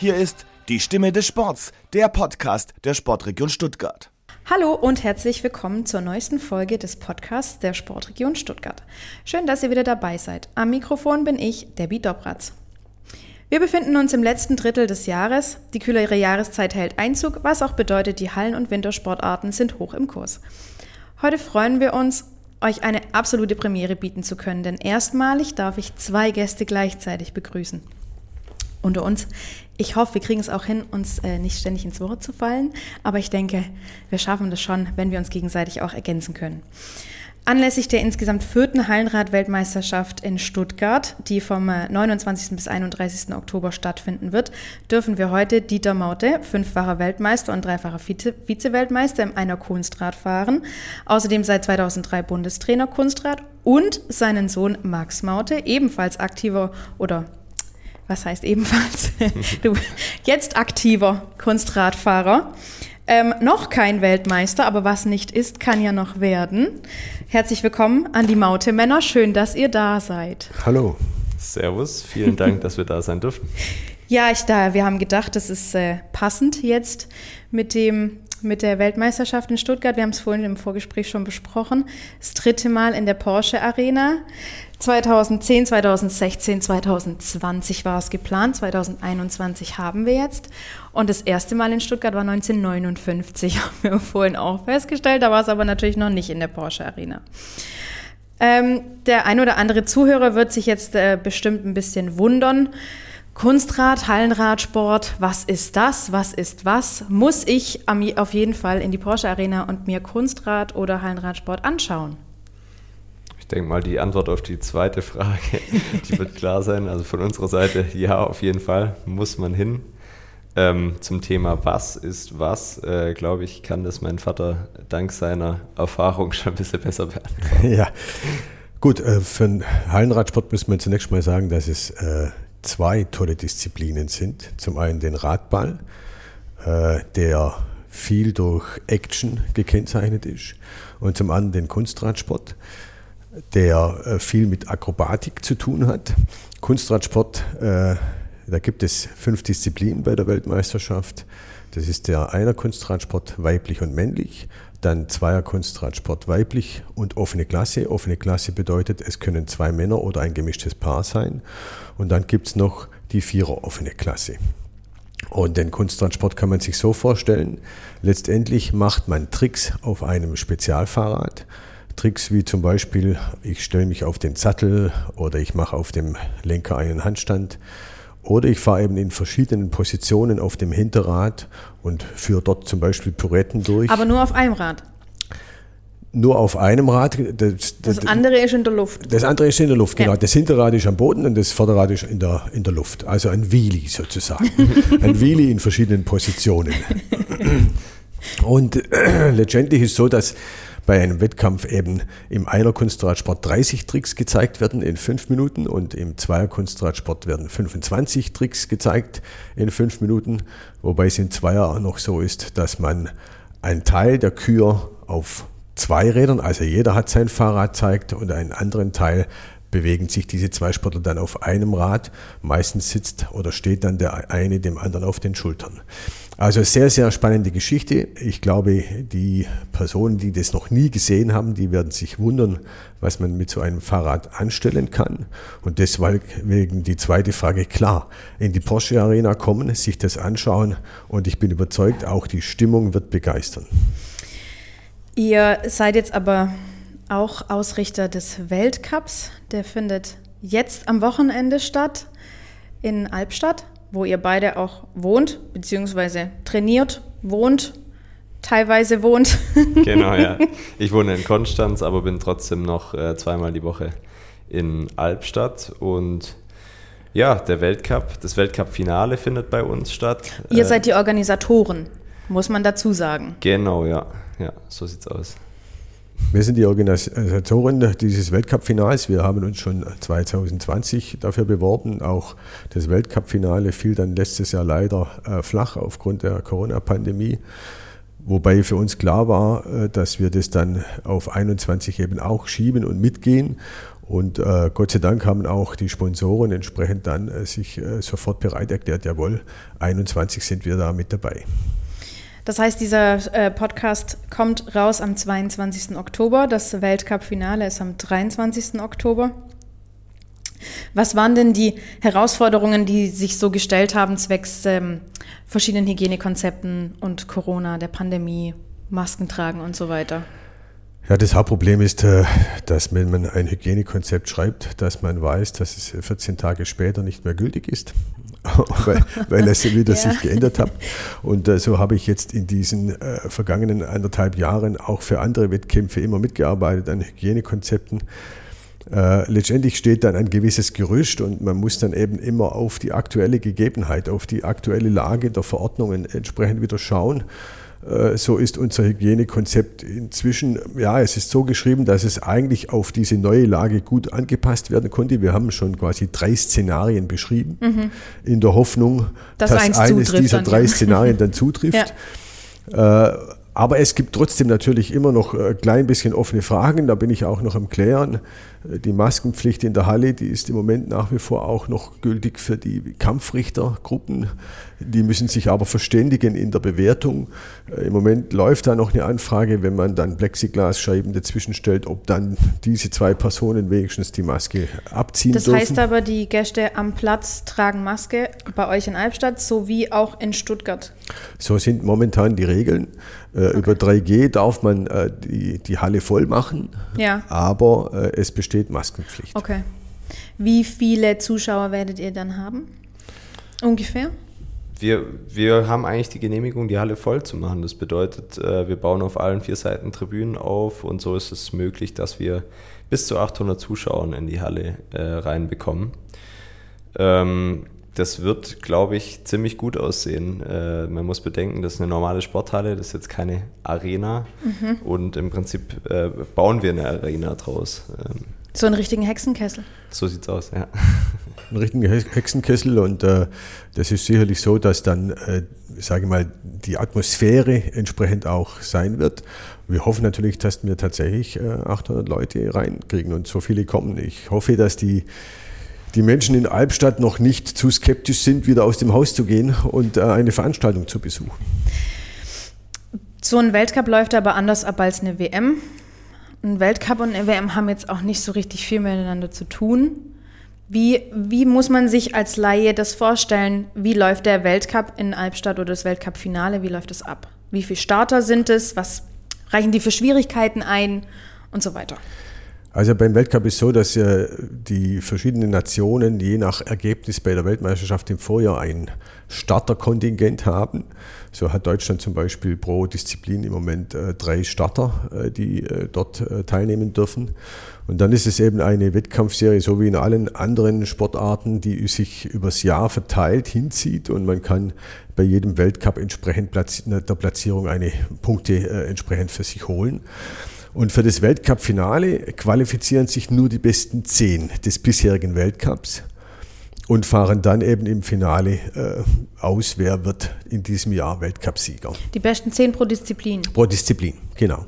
Hier ist die Stimme des Sports, der Podcast der Sportregion Stuttgart. Hallo und herzlich willkommen zur neuesten Folge des Podcasts der Sportregion Stuttgart. Schön, dass ihr wieder dabei seid. Am Mikrofon bin ich, Debbie Dobratz. Wir befinden uns im letzten Drittel des Jahres. Die kühlere Jahreszeit hält Einzug, was auch bedeutet, die Hallen- und Wintersportarten sind hoch im Kurs. Heute freuen wir uns, euch eine absolute Premiere bieten zu können, denn erstmalig darf ich zwei Gäste gleichzeitig begrüßen unter uns. Ich hoffe, wir kriegen es auch hin, uns äh, nicht ständig ins Wort zu fallen, aber ich denke, wir schaffen das schon, wenn wir uns gegenseitig auch ergänzen können. Anlässlich der insgesamt vierten Hallenrad-Weltmeisterschaft in Stuttgart, die vom 29. Äh, bis 31. Oktober stattfinden wird, dürfen wir heute Dieter Maute, fünffacher Weltmeister und dreifacher Vize-Weltmeister im Einer Kunstrad fahren, außerdem seit 2003 Bundestrainer Kunstrad und seinen Sohn Max Maute, ebenfalls aktiver oder was heißt ebenfalls, du jetzt aktiver Kunstradfahrer. Ähm, noch kein Weltmeister, aber was nicht ist, kann ja noch werden. Herzlich willkommen an die Maute-Männer. Schön, dass ihr da seid. Hallo. Servus, vielen Dank, dass wir da sein dürfen. Ja, ich da, wir haben gedacht, das ist äh, passend jetzt mit dem mit der Weltmeisterschaft in Stuttgart. Wir haben es vorhin im Vorgespräch schon besprochen. Das dritte Mal in der Porsche Arena. 2010, 2016, 2020 war es geplant. 2021 haben wir jetzt. Und das erste Mal in Stuttgart war 1959, haben wir vorhin auch festgestellt. Da war es aber natürlich noch nicht in der Porsche Arena. Ähm, der ein oder andere Zuhörer wird sich jetzt äh, bestimmt ein bisschen wundern. Kunstrad, Hallenradsport, was ist das? Was ist was? Muss ich auf jeden Fall in die Porsche Arena und mir Kunstrad oder Hallenradsport anschauen? Denke mal, die Antwort auf die zweite Frage, die wird klar sein. Also von unserer Seite, ja, auf jeden Fall muss man hin. Ähm, zum Thema Was ist was, äh, glaube ich, kann das mein Vater dank seiner Erfahrung schon ein bisschen besser beantworten. Ja, gut, äh, für den Hallenradsport müssen wir zunächst mal sagen, dass es äh, zwei tolle Disziplinen sind. Zum einen den Radball, äh, der viel durch Action gekennzeichnet ist, und zum anderen den Kunstradsport, der äh, viel mit Akrobatik zu tun hat. Kunstradsport, äh, da gibt es fünf Disziplinen bei der Weltmeisterschaft. Das ist der Einer-Kunstradsport weiblich und männlich, dann Zweier-Kunstradsport weiblich und offene Klasse. Offene Klasse bedeutet, es können zwei Männer oder ein gemischtes Paar sein. Und dann gibt es noch die Vierer offene Klasse. Und den Kunstradsport kann man sich so vorstellen, letztendlich macht man Tricks auf einem Spezialfahrrad. Tricks wie zum Beispiel, ich stelle mich auf den Sattel oder ich mache auf dem Lenker einen Handstand oder ich fahre eben in verschiedenen Positionen auf dem Hinterrad und führe dort zum Beispiel Pirouetten durch. Aber nur auf einem Rad? Nur auf einem Rad. Das, das, das andere ist in der Luft. Das andere ist in der Luft, genau. Ja. Das Hinterrad ist am Boden und das Vorderrad ist in der, in der Luft. Also ein Wheelie sozusagen. ein Wheelie in verschiedenen Positionen. und letztendlich ist es so, dass bei einem Wettkampf eben im Einer-Kunstradsport 30 Tricks gezeigt werden in fünf Minuten und im Zweier-Kunstradsport werden 25 Tricks gezeigt in fünf Minuten, wobei es in Zweier noch so ist, dass man einen Teil der Kür auf zwei Rädern, also jeder hat sein Fahrrad zeigt und einen anderen Teil bewegen sich diese zwei Sportler dann auf einem Rad. Meistens sitzt oder steht dann der eine dem anderen auf den Schultern. Also sehr, sehr spannende Geschichte. Ich glaube, die Personen, die das noch nie gesehen haben, die werden sich wundern, was man mit so einem Fahrrad anstellen kann. Und deswegen die zweite Frage, klar, in die Porsche Arena kommen, sich das anschauen und ich bin überzeugt, auch die Stimmung wird begeistern. Ihr seid jetzt aber auch Ausrichter des Weltcups. Der findet jetzt am Wochenende statt in Albstadt wo ihr beide auch wohnt, beziehungsweise trainiert, wohnt, teilweise wohnt. genau, ja. Ich wohne in Konstanz, aber bin trotzdem noch äh, zweimal die Woche in Albstadt und ja, der Weltcup, das Weltcup-Finale findet bei uns statt. Ihr äh, seid die Organisatoren, muss man dazu sagen. Genau, ja. Ja, so sieht's aus. Wir sind die Organisatoren dieses Weltcup-Finals. Wir haben uns schon 2020 dafür beworben. Auch das Weltcup-Finale fiel dann letztes Jahr leider äh, flach aufgrund der Corona-Pandemie. Wobei für uns klar war, äh, dass wir das dann auf 21 eben auch schieben und mitgehen. Und äh, Gott sei Dank haben auch die Sponsoren entsprechend dann sich sofort bereit erklärt, jawohl, 21 sind wir da mit dabei. Das heißt, dieser äh, Podcast kommt raus am 22. Oktober. Das Weltcup-Finale ist am 23. Oktober. Was waren denn die Herausforderungen, die sich so gestellt haben, zwecks ähm, verschiedenen Hygienekonzepten und Corona, der Pandemie, Masken tragen und so weiter? Ja, das Hauptproblem ist, äh, dass wenn man ein Hygienekonzept schreibt, dass man weiß, dass es 14 Tage später nicht mehr gültig ist, weil, weil es wieder ja. sich geändert hat. Und äh, so habe ich jetzt in diesen äh, vergangenen anderthalb Jahren auch für andere Wettkämpfe immer mitgearbeitet an Hygienekonzepten. Äh, letztendlich steht dann ein gewisses Gerüst und man muss dann eben immer auf die aktuelle Gegebenheit, auf die aktuelle Lage der Verordnungen entsprechend wieder schauen. Äh, so ist unser Hygienekonzept inzwischen, ja, es ist so geschrieben, dass es eigentlich auf diese neue Lage gut angepasst werden konnte. Wir haben schon quasi drei Szenarien beschrieben, mhm. in der Hoffnung, das dass eins, eines dieser drei Szenarien dann zutrifft. Ja. Äh, aber es gibt trotzdem natürlich immer noch ein klein bisschen offene Fragen, da bin ich auch noch am Klären. Die Maskenpflicht in der Halle, die ist im Moment nach wie vor auch noch gültig für die Kampfrichtergruppen. Die müssen sich aber verständigen in der Bewertung. Äh, Im Moment läuft da noch eine Anfrage, wenn man dann Plexiglasscheiben dazwischen stellt, ob dann diese zwei Personen wenigstens die Maske abziehen das dürfen. Das heißt aber, die Gäste am Platz tragen Maske bei euch in Albstadt sowie auch in Stuttgart. So sind momentan die Regeln. Äh, okay. Über 3G darf man äh, die, die Halle voll machen, ja. aber es besteht Maskenpflicht. Okay. Wie viele Zuschauer werdet ihr dann haben? Ungefähr? Wir, wir haben eigentlich die Genehmigung, die Halle voll zu machen. Das bedeutet, äh, wir bauen auf allen vier Seiten Tribünen auf und so ist es möglich, dass wir bis zu 800 Zuschauer in die Halle äh, reinbekommen. Ähm, das wird, glaube ich, ziemlich gut aussehen. Äh, man muss bedenken, das ist eine normale Sporthalle, das ist jetzt keine Arena. Mhm. Und im Prinzip äh, bauen wir eine Arena draus. Ähm, so einen richtigen Hexenkessel. So sieht's aus, ja. Einen richtigen Hexenkessel und äh, das ist sicherlich so, dass dann, äh, sage ich mal, die Atmosphäre entsprechend auch sein wird. Wir hoffen natürlich, dass wir tatsächlich äh, 800 Leute reinkriegen und so viele kommen. Ich hoffe, dass die die Menschen in Albstadt noch nicht zu skeptisch sind, wieder aus dem Haus zu gehen und äh, eine Veranstaltung zu besuchen. So ein Weltcup läuft aber anders ab als eine WM ein Weltcup und eine WM haben jetzt auch nicht so richtig viel miteinander zu tun. Wie, wie muss man sich als Laie das vorstellen? Wie läuft der Weltcup in Albstadt oder das Weltcup-Finale? Wie läuft das ab? Wie viele Starter sind es? Was reichen die für Schwierigkeiten ein? Und so weiter. Also beim Weltcup ist so, dass äh, die verschiedenen Nationen je nach Ergebnis bei der Weltmeisterschaft im Vorjahr ein Starterkontingent haben. So hat Deutschland zum Beispiel pro Disziplin im Moment äh, drei Starter, äh, die äh, dort äh, teilnehmen dürfen. Und dann ist es eben eine Wettkampfserie, so wie in allen anderen Sportarten, die sich übers Jahr verteilt hinzieht und man kann bei jedem Weltcup entsprechend der Platzierung eine Punkte äh, entsprechend für sich holen. Und für das Weltcup-Finale qualifizieren sich nur die besten zehn des bisherigen Weltcups und fahren dann eben im Finale äh, aus, wer wird in diesem Jahr Weltcupsieger. Die besten zehn pro Disziplin. Pro Disziplin, genau.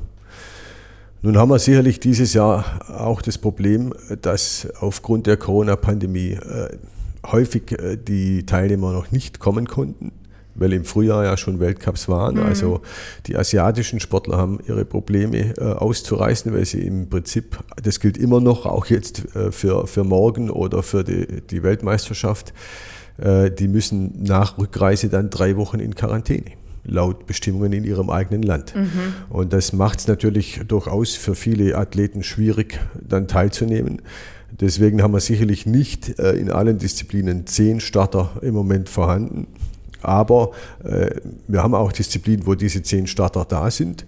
Nun haben wir sicherlich dieses Jahr auch das Problem, dass aufgrund der Corona-Pandemie äh, häufig äh, die Teilnehmer noch nicht kommen konnten weil im Frühjahr ja schon Weltcups waren. Mhm. Also die asiatischen Sportler haben ihre Probleme äh, auszureißen, weil sie im Prinzip, das gilt immer noch, auch jetzt äh, für, für morgen oder für die, die Weltmeisterschaft, äh, die müssen nach Rückreise dann drei Wochen in Quarantäne laut Bestimmungen in ihrem eigenen Land. Mhm. Und das macht es natürlich durchaus für viele Athleten schwierig, dann teilzunehmen. Deswegen haben wir sicherlich nicht äh, in allen Disziplinen zehn Starter im Moment vorhanden. Aber äh, wir haben auch Disziplinen, wo diese zehn Starter da sind.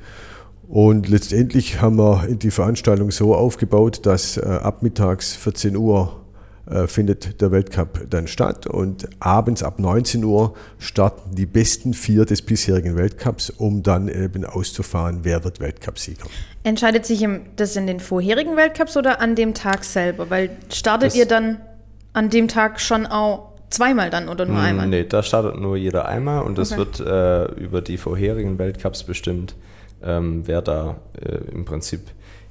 Und letztendlich haben wir die Veranstaltung so aufgebaut, dass äh, ab mittags 14 Uhr äh, findet der Weltcup dann statt und abends ab 19 Uhr starten die besten vier des bisherigen Weltcups, um dann eben auszufahren, wer wird Weltcupsieger. Entscheidet sich das in den vorherigen Weltcups oder an dem Tag selber? Weil startet das ihr dann an dem Tag schon auch zweimal dann oder nur Mm, einmal? Nee, da startet nur jeder einmal und das Okay. wird äh, über die vorherigen Weltcups bestimmt, ähm, wer da äh, im Prinzip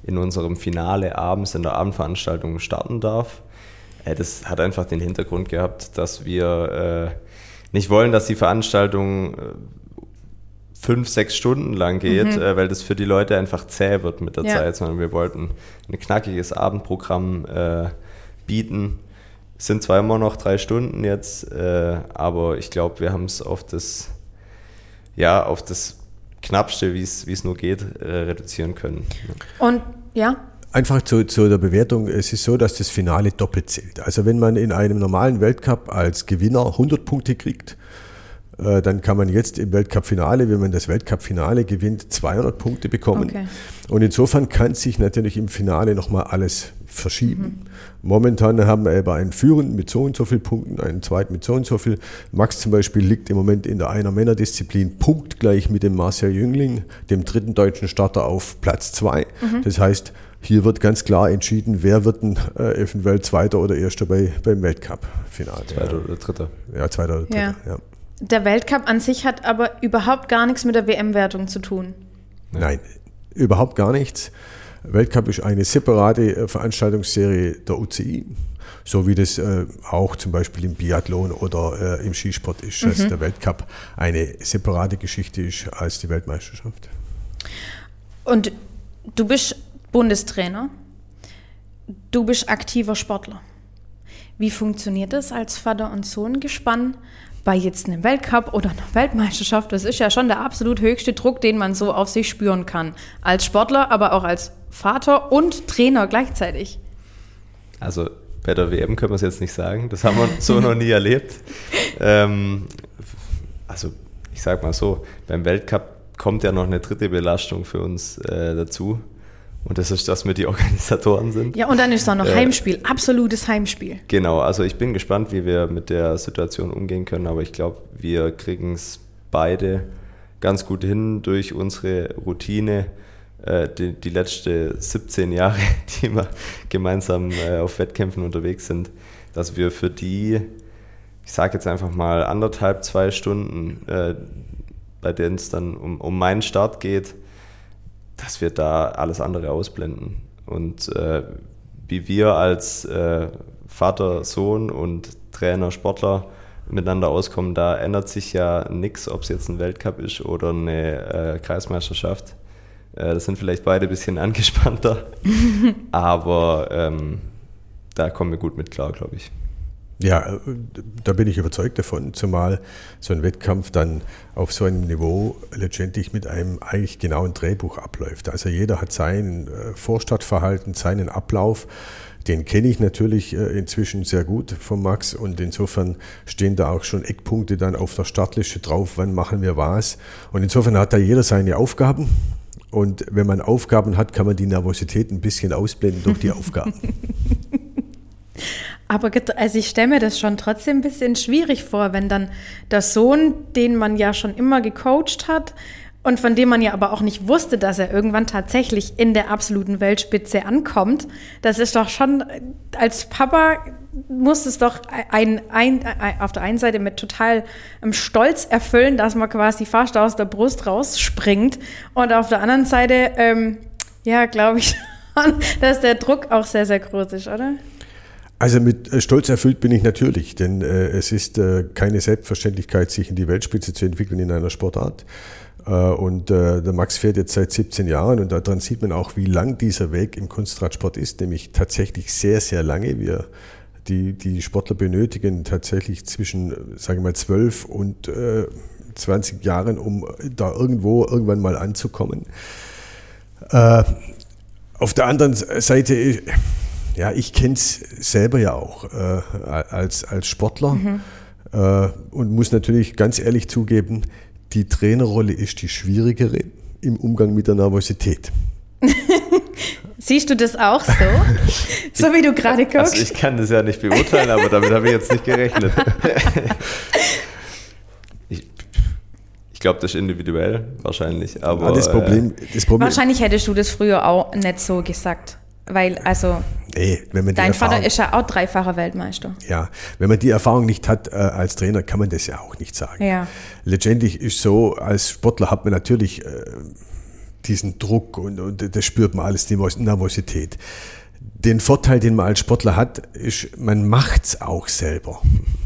in unserem Finale abends in der Abendveranstaltung starten darf. Äh, das hat einfach den Hintergrund gehabt, dass wir äh, nicht wollen, dass die Veranstaltung äh, fünf, sechs Stunden lang geht, äh, weil das für die Leute einfach zäh wird mit der Ja. Zeit, sondern wir wollten ein knackiges Abendprogramm äh, bieten. Es sind zwar immer noch drei Stunden jetzt, äh, aber ich glaube, wir haben es auf das, ja, auf das Knappste, wie es wie es nur geht, äh, reduzieren können. Und ja, Einfach zu, zu der Bewertung, es ist so, dass das Finale doppelt zählt. Also wenn man in einem normalen Weltcup als Gewinner 100 Punkte kriegt, äh, dann kann man jetzt im Weltcup-Finale, wenn man das Weltcup-Finale gewinnt, 200 Punkte bekommen. Okay. Und insofern kann sich natürlich im Finale nochmal alles verschieben. Momentan haben wir aber einen Führenden mit so und so vielen Punkten, einen zweiten mit so und so viel. Max zum Beispiel liegt im Moment in der einer Männerdisziplin punktgleich mit dem Marcel Jüngling, dem dritten deutschen Starter auf Platz zwei. Das heißt, hier wird ganz klar entschieden, wer wird denn äh, eventuell Zweiter oder Erster bei, beim Weltcup-Finale. Zweiter oder dritter. Ja, Zweiter oder Dritter. Ja. Ja. der Weltcup an sich hat aber überhaupt gar nichts mit der WM-Wertung zu tun. Nein, überhaupt gar nichts. Weltcup ist eine separate äh, Veranstaltungsserie der UCI, so wie das äh, auch zum Beispiel im Biathlon oder äh, im Skisport ist, dass der Weltcup eine separate Geschichte ist als die Weltmeisterschaft. Und du bist Bundestrainer, du bist aktiver Sportler. Wie funktioniert das als Vater- und Sohn-Gespann bei jetzt einem Weltcup oder einer Weltmeisterschaft? Das ist ja schon der absolut höchste Druck, den man so auf sich spüren kann. Als Sportler, aber auch als Vater und Trainer gleichzeitig. Also bei der WM können wir es jetzt nicht sagen, das haben wir so noch nie erlebt. Ähm, also ich sag mal so, beim Weltcup kommt ja noch eine dritte Belastung für uns äh, dazu. Und das ist, dass wir die Organisatoren sind. Ja, und dann ist da noch Äh, Heimspiel, absolutes Heimspiel. Genau, also ich bin gespannt, wie wir mit der Situation umgehen können, aber ich glaube, wir kriegen es beide ganz gut hin durch unsere Routine, äh, die, die letzten 17 Jahre, die wir gemeinsam äh, auf Wettkämpfen unterwegs sind, dass wir für die, ich sage jetzt einfach mal anderthalb, zwei Stunden, äh, bei denen es dann um, um meinen Start geht, dass wir da alles andere ausblenden. Und äh, wie wir als äh, Vater, Sohn und Trainer, Sportler miteinander auskommen, da ändert sich ja nichts, ob es jetzt ein Weltcup ist oder eine äh, Kreismeisterschaft. Äh, das sind vielleicht beide ein bisschen angespannter, aber ähm, da kommen wir gut mit klar, glaube ich. Ja, äh, da bin ich überzeugt davon, zumal so ein Wettkampf dann auf so einem Niveau letztendlich mit einem eigentlich genauen Drehbuch abläuft. Also jeder hat sein äh, Vorstadtverhalten, seinen Ablauf. Den kenne ich natürlich inzwischen sehr gut von Max und insofern stehen da auch schon Eckpunkte dann auf der Startliste drauf, wann machen wir was. Und insofern hat da jeder seine Aufgaben. Und wenn man Aufgaben hat, kann man die Nervosität ein bisschen ausblenden durch die Aufgaben. Aber also ich stelle mir das schon trotzdem ein bisschen schwierig vor, wenn dann der Sohn, den man ja schon immer gecoacht hat und von dem man ja aber auch nicht wusste, dass er irgendwann tatsächlich in der absoluten Weltspitze ankommt, das ist doch schon, als Papa muss es doch ein, ein, ein, auf der einen Seite mit total ähm, Stolz erfüllen, dass man quasi fast aus der Brust rausspringt und auf der anderen Seite, ähm, ja, glaube ich dass der Druck auch sehr, sehr groß ist, oder? Also mit äh, Stolz erfüllt bin ich natürlich, denn äh, es ist äh, keine Selbstverständlichkeit, sich in die Weltspitze zu entwickeln in einer Sportart. Äh, und äh, der Max fährt jetzt seit 17 Jahren und daran sieht man auch, wie lang dieser Weg im Kunstradsport ist, nämlich tatsächlich sehr, sehr lange. Wir, die, die Sportler benötigen tatsächlich zwischen, äh, sagen wir mal, 12 und äh, 20 Jahren, um da irgendwo irgendwann mal anzukommen. Äh, auf der anderen Seite, äh, ja, ich kenne es selber ja auch äh, als, als Sportler äh, und muss natürlich ganz ehrlich zugeben, die Trainerrolle ist die schwierigere im Umgang mit der Nervosität. Siehst du das auch so? so wie du gerade guckst? Also ich kann das ja nicht beurteilen, aber damit habe ich jetzt nicht gerechnet. ich ich glaube, das ist individuell wahrscheinlich. Aber, Ja, das, äh, Problem, das Problem Wahrscheinlich hättest du das früher auch nicht so gesagt. Weil, also, Nee, wenn man dein Erfahrung, Vater ist ja auch dreifacher Weltmeister. ja, wenn man die Erfahrung nicht hat äh, als Trainer, kann man das ja auch nicht sagen. Ja. Letztendlich ist so, als Sportler hat man natürlich äh, diesen Druck und, und das spürt man alles, die Nervosität. Den Vorteil, den man als Sportler hat, ist, man macht's auch selber.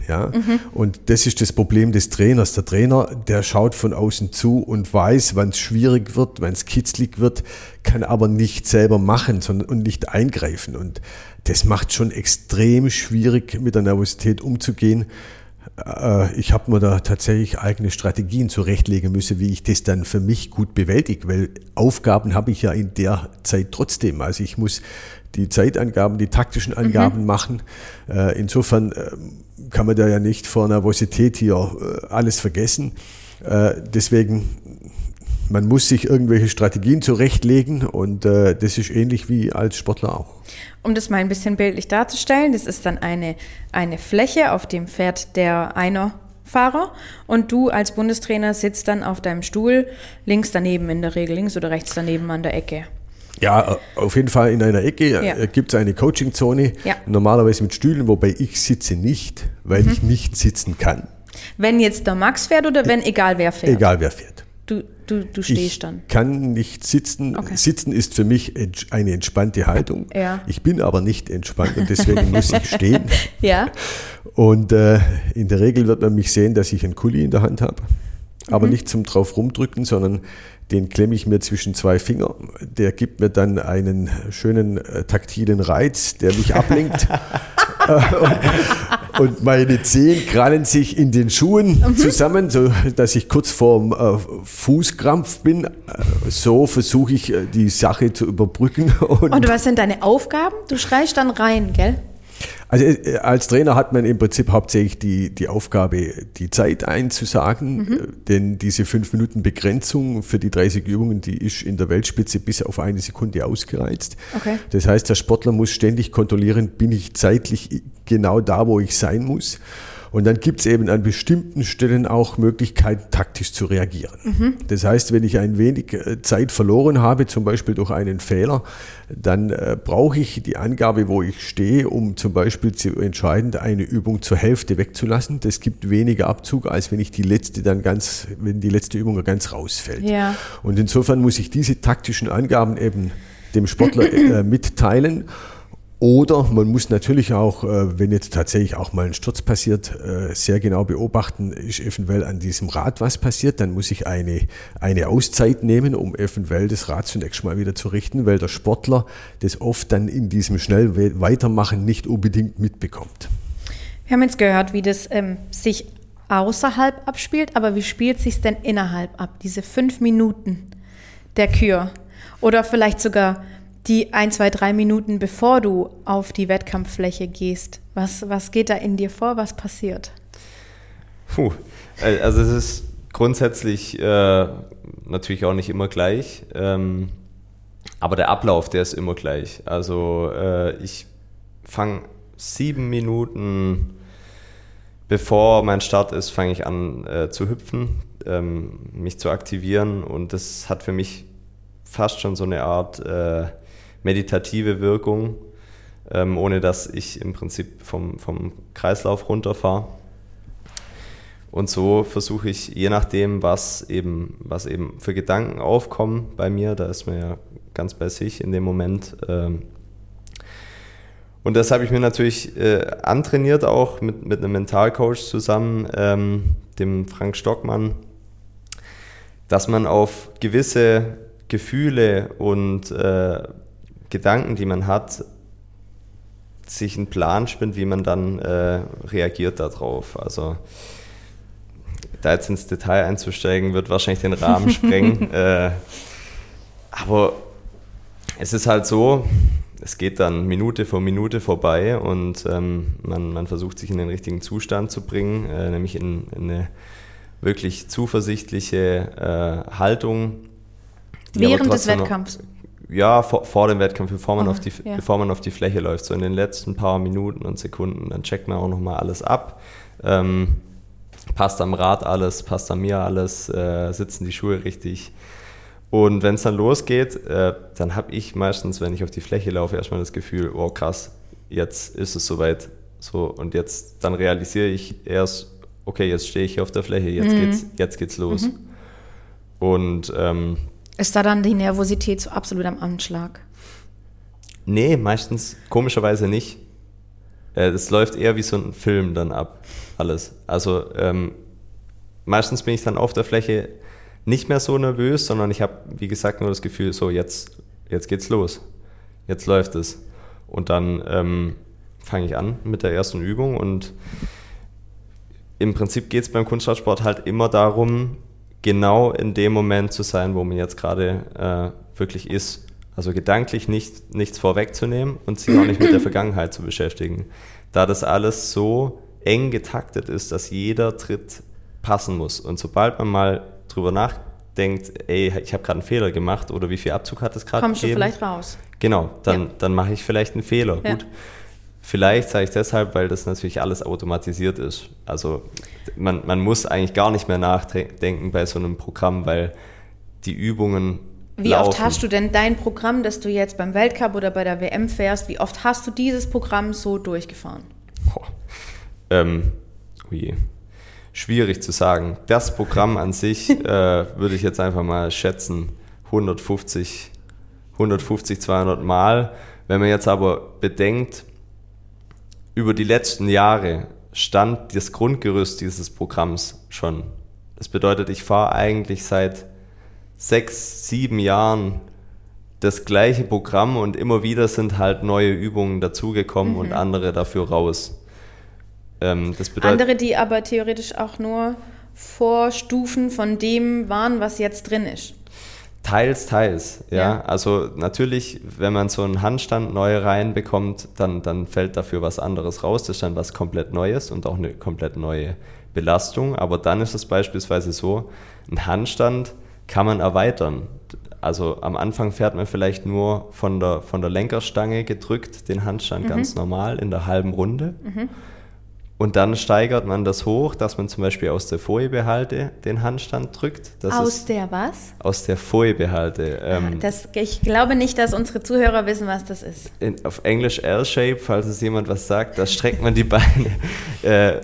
Ja? Und das ist das Problem des Trainers. Der Trainer, der schaut von außen zu und weiß, wann es schwierig wird, wann es kitzlig wird, kann aber nicht selber machen sondern, und nicht eingreifen. Und das macht schon extrem schwierig, mit der Nervosität umzugehen. Äh, Ich habe mir da tatsächlich eigene Strategien zurechtlegen müssen, wie ich das dann für mich gut bewältige, weil Aufgaben habe ich ja in der Zeit trotzdem. Also ich muss die Zeitangaben, die taktischen Angaben machen. Äh, Insofern äh, kann man da ja nicht vor Nervosität hier äh, alles vergessen. Deswegen, man muss sich irgendwelche Strategien zurechtlegen und das ist ähnlich wie als Sportler auch. Um das mal ein bisschen bildlich darzustellen, das ist dann eine, eine Fläche, auf dem fährt der einer Fahrer und du als Bundestrainer sitzt dann auf deinem Stuhl links daneben in der Regel, links oder rechts daneben an der Ecke. Ja, äh, auf jeden Fall in einer Ecke Ja. äh, gibt es eine Coachingzone, Ja. normalerweise mit Stühlen, wobei ich sitze nicht, weil Mhm. ich nicht sitzen kann, Wenn jetzt der Max fährt oder wenn egal wer fährt? egal wer fährt. Du, du, du Ich stehst dann. kann nicht sitzen. Okay. Sitzen ist für mich eine entspannte Haltung. Ja. Ich bin aber nicht entspannt und deswegen muss ich stehen. Ja. Und äh, in der Regel wird man mich sehen, dass ich einen Kuli in der Hand habe. Aber Mhm. nicht zum drauf rumdrücken, sondern den klemme ich mir zwischen zwei Finger. Der gibt mir dann einen schönen äh, taktilen Reiz, der mich ablenkt. Äh, und meine Zehen krallen sich in den Schuhen Mhm. zusammen, so dass ich kurz vorm äh, Fußkrampf bin. Äh, So versuche ich die Sache zu überbrücken. Und Und was sind deine Aufgaben? Du schreist dann rein, gell? Also äh, als Trainer hat man im Prinzip hauptsächlich die, die Aufgabe, die Zeit einzusagen, äh, denn diese fünf Minuten Begrenzung für die 30 Übungen, die ist in der Weltspitze bis auf eine Sekunde ausgereizt. Okay. Das heißt, der Sportler muss ständig kontrollieren, bin ich zeitlich genau da, wo ich sein muss. Und dann gibt es eben an bestimmten Stellen auch Möglichkeiten, taktisch zu reagieren. Das heißt, wenn ich ein wenig äh, Zeit verloren habe, zum Beispiel durch einen Fehler, dann äh, brauche ich die Angabe, wo ich stehe, um zum Beispiel zu entscheiden, eine Übung zur Hälfte wegzulassen. Das gibt weniger Abzug, als wenn ich die letzte dann ganz, wenn die letzte Übung ganz rausfällt. Ja. Und insofern muss ich diese taktischen Angaben eben dem Sportler äh, mitteilen. Oder man muss natürlich auch, äh, wenn jetzt tatsächlich auch mal ein Sturz passiert, äh, sehr genau beobachten, ist eventuell an diesem Rad was passiert. Dann muss ich eine, eine Auszeit nehmen, um eventuell das Rad zunächst mal wieder zu richten, weil der Sportler das oft dann in diesem schnell we- Weitermachen nicht unbedingt mitbekommt. Wir haben jetzt gehört, wie das ähm, sich außerhalb abspielt, aber wie spielt sich denn innerhalb ab? Diese fünf Minuten der Kür oder vielleicht sogar die ein, zwei, drei Minuten, bevor du auf die Wettkampffläche gehst. Was, was geht da in dir vor? Was passiert? Puh, also es ist grundsätzlich äh, natürlich auch nicht immer gleich, ähm, aber der Ablauf, der ist immer gleich. Also äh, ich fange sieben Minuten bevor mein Start ist, fange ich an äh, zu hüpfen, ähm, mich zu aktivieren und das hat für mich fast schon so eine Art äh, meditative Wirkung, ähm, ohne dass ich im Prinzip vom, vom Kreislauf runterfahre. Und so versuche ich, je nachdem, was eben, was eben für Gedanken aufkommen bei mir, da ist man ja ganz bei sich in dem Moment. Ähm, und das habe ich mir natürlich äh, antrainiert, auch mit, mit einem Mentalcoach zusammen, ähm, dem Frank Stockmann, dass man auf gewisse Gefühle und äh, Gedanken, die man hat, sich einen Plan spinnt, wie man dann äh, reagiert darauf. Also da jetzt ins Detail einzusteigen, wird wahrscheinlich den Rahmen sprengen. äh, aber es ist halt so, es geht dann Minute vor Minute vorbei und ähm, man, man versucht sich in den richtigen Zustand zu bringen, äh, nämlich in, in eine wirklich zuversichtliche äh, Haltung. Während des trotzdem noch- Wettkampfs. Ja, vor, vor dem Wettkampf, bevor man, Oh, auf die, ja. bevor man auf die Fläche läuft, so in den letzten paar Minuten und Sekunden, dann checkt man auch nochmal alles ab. Ähm, passt am Rad alles, passt an mir alles, äh, sitzen die Schuhe richtig. Und wenn es dann losgeht, äh, dann habe ich meistens, wenn ich auf die Fläche laufe, erstmal das Gefühl, oh krass, jetzt ist es soweit. So, und jetzt dann realisiere ich erst, okay, jetzt stehe ich hier auf der Fläche, jetzt Mhm. geht's, jetzt geht's los. Und ähm, Ist da dann die Nervosität so absolut am Anschlag? nee, meistens komischerweise nicht. Äh, Das läuft eher wie so ein Film dann ab, alles. Also ähm, meistens bin ich dann auf der Fläche nicht mehr so nervös, sondern ich habe, wie gesagt, nur das Gefühl, so jetzt, jetzt geht's los. Jetzt läuft es. Und dann ähm, fange ich an mit der ersten Übung und im Prinzip geht es beim Kunstradsport halt immer darum, genau in dem Moment zu sein, wo man jetzt gerade äh, wirklich ist. Also gedanklich nicht, nichts vorwegzunehmen und sich auch nicht mit der Vergangenheit zu beschäftigen. Da das alles so eng getaktet ist, dass jeder Tritt passen muss. Und sobald man mal drüber nachdenkt, ey, ich habe gerade einen Fehler gemacht oder wie viel Abzug hat es gerade Kommst du gegeben? vielleicht raus? Genau, dann, Ja. dann mache ich vielleicht einen Fehler. Ja. Gut. Vielleicht sage ich deshalb, weil das natürlich alles automatisiert ist. Also man, man muss eigentlich gar nicht mehr nachdenken bei so einem Programm, weil die Übungen Wie laufen. oft hast du denn dein Programm, das du jetzt beim Weltcup oder bei der WM fährst, wie oft hast du dieses Programm so durchgefahren? Boah. Ähm, oh je. Schwierig zu sagen. Das Programm an sich äh, würde ich jetzt einfach mal schätzen 150, 150, 200 Mal. Wenn man jetzt aber bedenkt, über die letzten Jahre stand das Grundgerüst dieses Programms schon. Das bedeutet, ich fahre eigentlich seit sechs, sieben Jahren das gleiche Programm und immer wieder sind halt neue Übungen dazugekommen und andere dafür raus. Ähm, Andere, die aber theoretisch auch nur Vorstufen von dem waren, was jetzt drin ist. Teils, teils, ja. Ja. Also natürlich, wenn man so einen Handstand neu reinbekommt, dann, dann fällt dafür was anderes raus. Das ist dann was komplett Neues und auch eine komplett neue Belastung. Aber dann ist es beispielsweise so, ein Handstand kann man erweitern. Also am Anfang fährt man vielleicht nur von der, von der Lenkerstange gedrückt, den Handstand Mhm. ganz normal in der halben Runde. Und dann steigert man das hoch, dass man zum Beispiel aus der Folie-Behalte den Handstand drückt. Das Aus der was? aus der Folie-Behalte. Ähm, Das, ich glaube nicht, dass unsere Zuhörer wissen, was das ist. in, auf Englisch L-Shape, falls es jemand was sagt, da streckt man die Beine. Äh,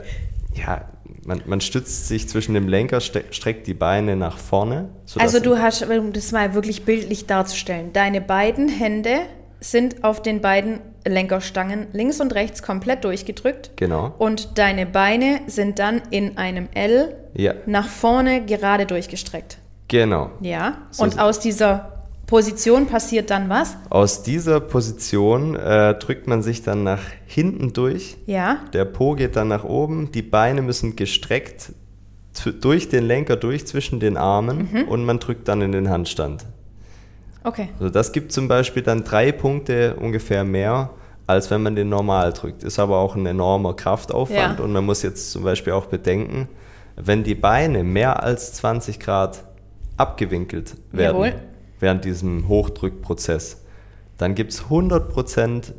ja, man, man stützt sich zwischen dem Lenker, streckt die Beine nach vorne. Also du hast, um das mal wirklich bildlich darzustellen, deine beiden Hände sind auf den beiden Lenkerstangen links und rechts komplett durchgedrückt. Genau. Und deine Beine sind dann in einem L Ja, nach vorne gerade durchgestreckt. genau. Ja. So und aus dieser Position passiert dann was? Aus dieser Position äh, drückt man sich dann nach hinten durch. Ja. Der Po geht dann nach oben, die Beine müssen gestreckt durch den Lenker durch zwischen den Armen Mhm. und man drückt dann in den Handstand. Okay. Also das gibt zum Beispiel dann drei Punkte ungefähr mehr, als wenn man den normal drückt. Ist aber auch ein enormer Kraftaufwand Ja. und man muss jetzt zum Beispiel auch bedenken, wenn die Beine mehr als 20 Grad abgewinkelt werden Jawohl. während diesem Hochdrückprozess, dann gibt es 100%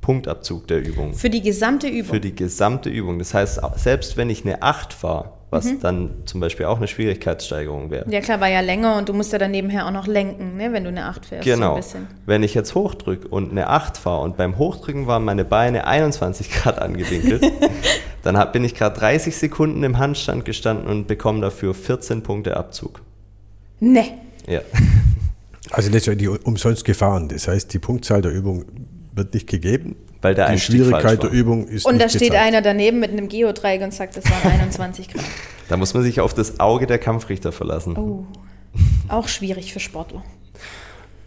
Punktabzug der Übung. Für die gesamte Übung. Für die gesamte Übung. Das heißt, selbst wenn ich eine 8 fahre, was Mhm. dann zum Beispiel auch eine Schwierigkeitssteigerung wäre, ja klar, war ja länger und du musst ja dann nebenher auch noch lenken, ne, wenn du eine 8 fährst. So Genau. ein bisschen. Wenn ich jetzt hochdrücke und eine 8 fahre und beim Hochdrücken waren meine Beine 21 Grad angewinkelt, dann hab, bin ich gerade 30 Sekunden im Handstand gestanden und bekomme dafür 14 Punkte Abzug. Ne. Ja, Also letztendlich umsonst gefahren. Das heißt, die Punktzahl der Übung wird nicht gegeben. Weil der die Einstieg falsch Schwierigkeit der Übung ist Und nicht da steht gezeigt. einer daneben mit einem Geodreieck und sagt, das waren 21 Grad. da muss man sich auf das Auge der Kampfrichter verlassen. Oh. Auch schwierig für Sportler.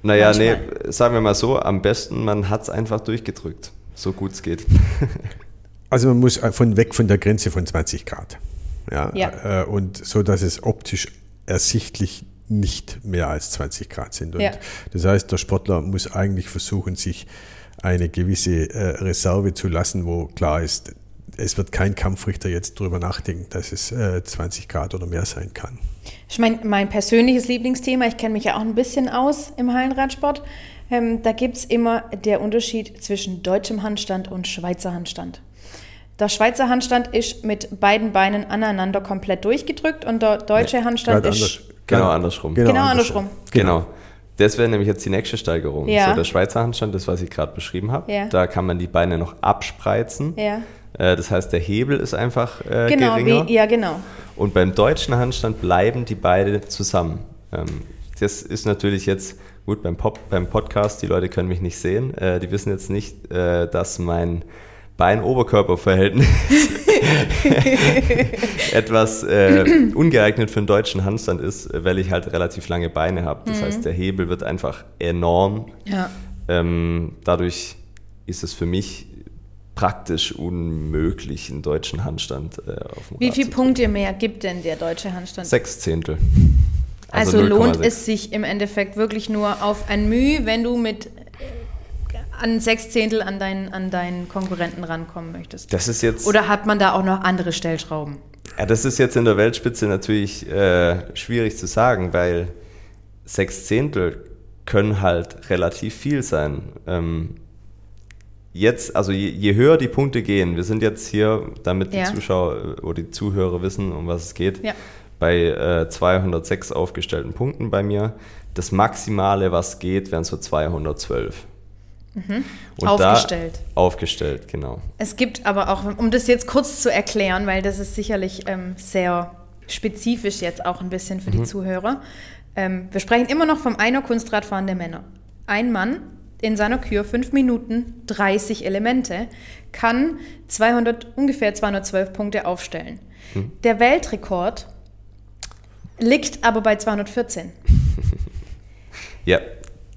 naja, manchmal. nee, sagen wir mal so, am besten man hat es einfach durchgedrückt, so gut es geht. Also man muss von weg von der Grenze von 20 Grad. Ja, Ja. Äh, und so, dass es optisch ersichtlich nicht mehr als 20 Grad sind. Und Ja. Das heißt, der Sportler muss eigentlich versuchen, sich eine gewisse äh, Reserve zu lassen, wo klar ist, es wird kein Kampfrichter jetzt drüber nachdenken, dass es äh, 20 Grad oder mehr sein kann. Ich meine, mein persönliches Lieblingsthema, ich kenne mich ja auch ein bisschen aus im Hallenradsport. Ähm, da gibt es immer der Unterschied zwischen deutschem Handstand und Schweizer Handstand. Der Schweizer Handstand ist mit beiden Beinen aneinander komplett durchgedrückt und der deutsche Handstand ist. anders, Genau, andersrum. Genau, andersrum. Genau. Das wäre nämlich jetzt die nächste Steigerung. Ja. So, der Schweizer Handstand, das, was ich gerade beschrieben habe, Ja. da kann man die Beine noch abspreizen. Ja. Äh, das heißt, der Hebel ist einfach äh, Genau, geringer. wie, ja, genau. Und beim deutschen Handstand bleiben die beide zusammen. Ähm, das ist natürlich jetzt gut beim, Pop, beim Podcast, die Leute können mich nicht sehen. Äh, die wissen jetzt nicht, äh, dass mein Bein-Oberkörper-Verhältnis etwas äh, ungeeignet für einen deutschen Handstand ist, weil ich halt relativ lange Beine habe. Das heißt, der Hebel wird einfach enorm. Ja. Ähm, dadurch ist es für mich praktisch unmöglich, einen deutschen Handstand äh, auf dem Wie viele Punkte mehr gibt denn der deutsche Handstand? Sechs Zehntel. Also, lohnt 0,6. es sich im Endeffekt wirklich nur auf ein Mühe, wenn du mit an sechs Zehntel an deinen, an deinen Konkurrenten rankommen möchtest? Das ist jetzt, Oder hat man da auch noch andere Stellschrauben? ja, das ist jetzt in der Weltspitze natürlich äh, schwierig zu sagen, weil sechs Zehntel können halt relativ viel sein. Ähm, jetzt, also je, je höher die Punkte gehen, wir sind jetzt hier, damit Ja. die Zuschauer oder die Zuhörer wissen, um was es geht, Ja. bei äh, 206 aufgestellten Punkten bei mir. Das Maximale, was geht, wären so 212. Mhm. Aufgestellt. Aufgestellt, genau. Es gibt aber auch, um das jetzt kurz zu erklären, weil das ist sicherlich ähm, sehr spezifisch jetzt auch ein bisschen für die Zuhörer. Ähm, wir sprechen immer noch vom Einer Kunstradfahren der Männer. Ein Mann in seiner Kür, 5 Minuten, 30 Elemente, kann 200, ungefähr 212 Punkte aufstellen. Der Weltrekord liegt aber bei 214. Ja.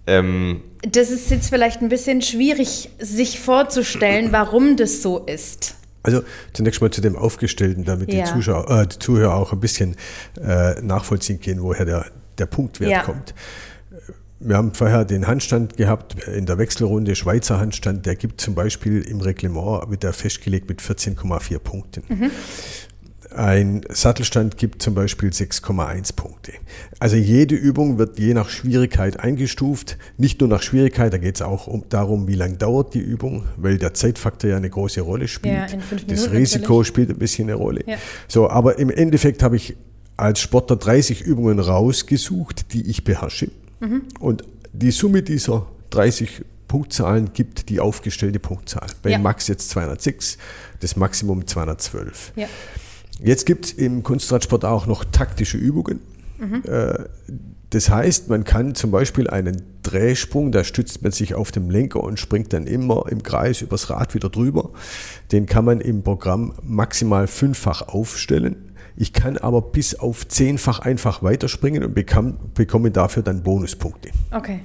Ähm, Das ist jetzt vielleicht ein bisschen schwierig, sich vorzustellen, warum das so ist. Also zunächst mal zu dem Aufgestellten, damit Ja. die, Zuschauer, äh, die Zuhörer auch ein bisschen äh, nachvollziehen können, woher der, der Punktwert Ja. kommt. Wir haben vorher den Handstand gehabt in der Wechselrunde, Schweizer Handstand, der gibt zum Beispiel im Reglement, wird er festgelegt mit 14,4 Punkten. Mhm. Ein Sattelstand gibt zum Beispiel 6,1 Punkte. Also jede Übung wird je nach Schwierigkeit eingestuft. Nicht nur nach Schwierigkeit, da geht es auch um, darum, wie lange dauert die Übung, weil der Zeitfaktor ja eine große Rolle spielt. Ja, das Risiko natürlich. spielt ein bisschen eine Rolle. Ja. So, aber im Endeffekt habe ich als Sportler 30 Übungen rausgesucht, die ich beherrsche. Mhm. Und die Summe dieser 30 Punktzahlen gibt die aufgestellte Punktzahl. Bei Ja. Max jetzt 206, das Maximum 212. Ja. Jetzt gibt es im Kunstradsport auch noch taktische Übungen. Äh, Das heißt, man kann zum Beispiel einen Drehsprung, da stützt man sich auf dem Lenker und springt dann immer im Kreis übers Rad wieder drüber. Den kann man im Programm maximal fünffach aufstellen. Ich kann aber bis auf zehnfach einfach weiterspringen und bekam, bekomme dafür dann Bonuspunkte. Okay.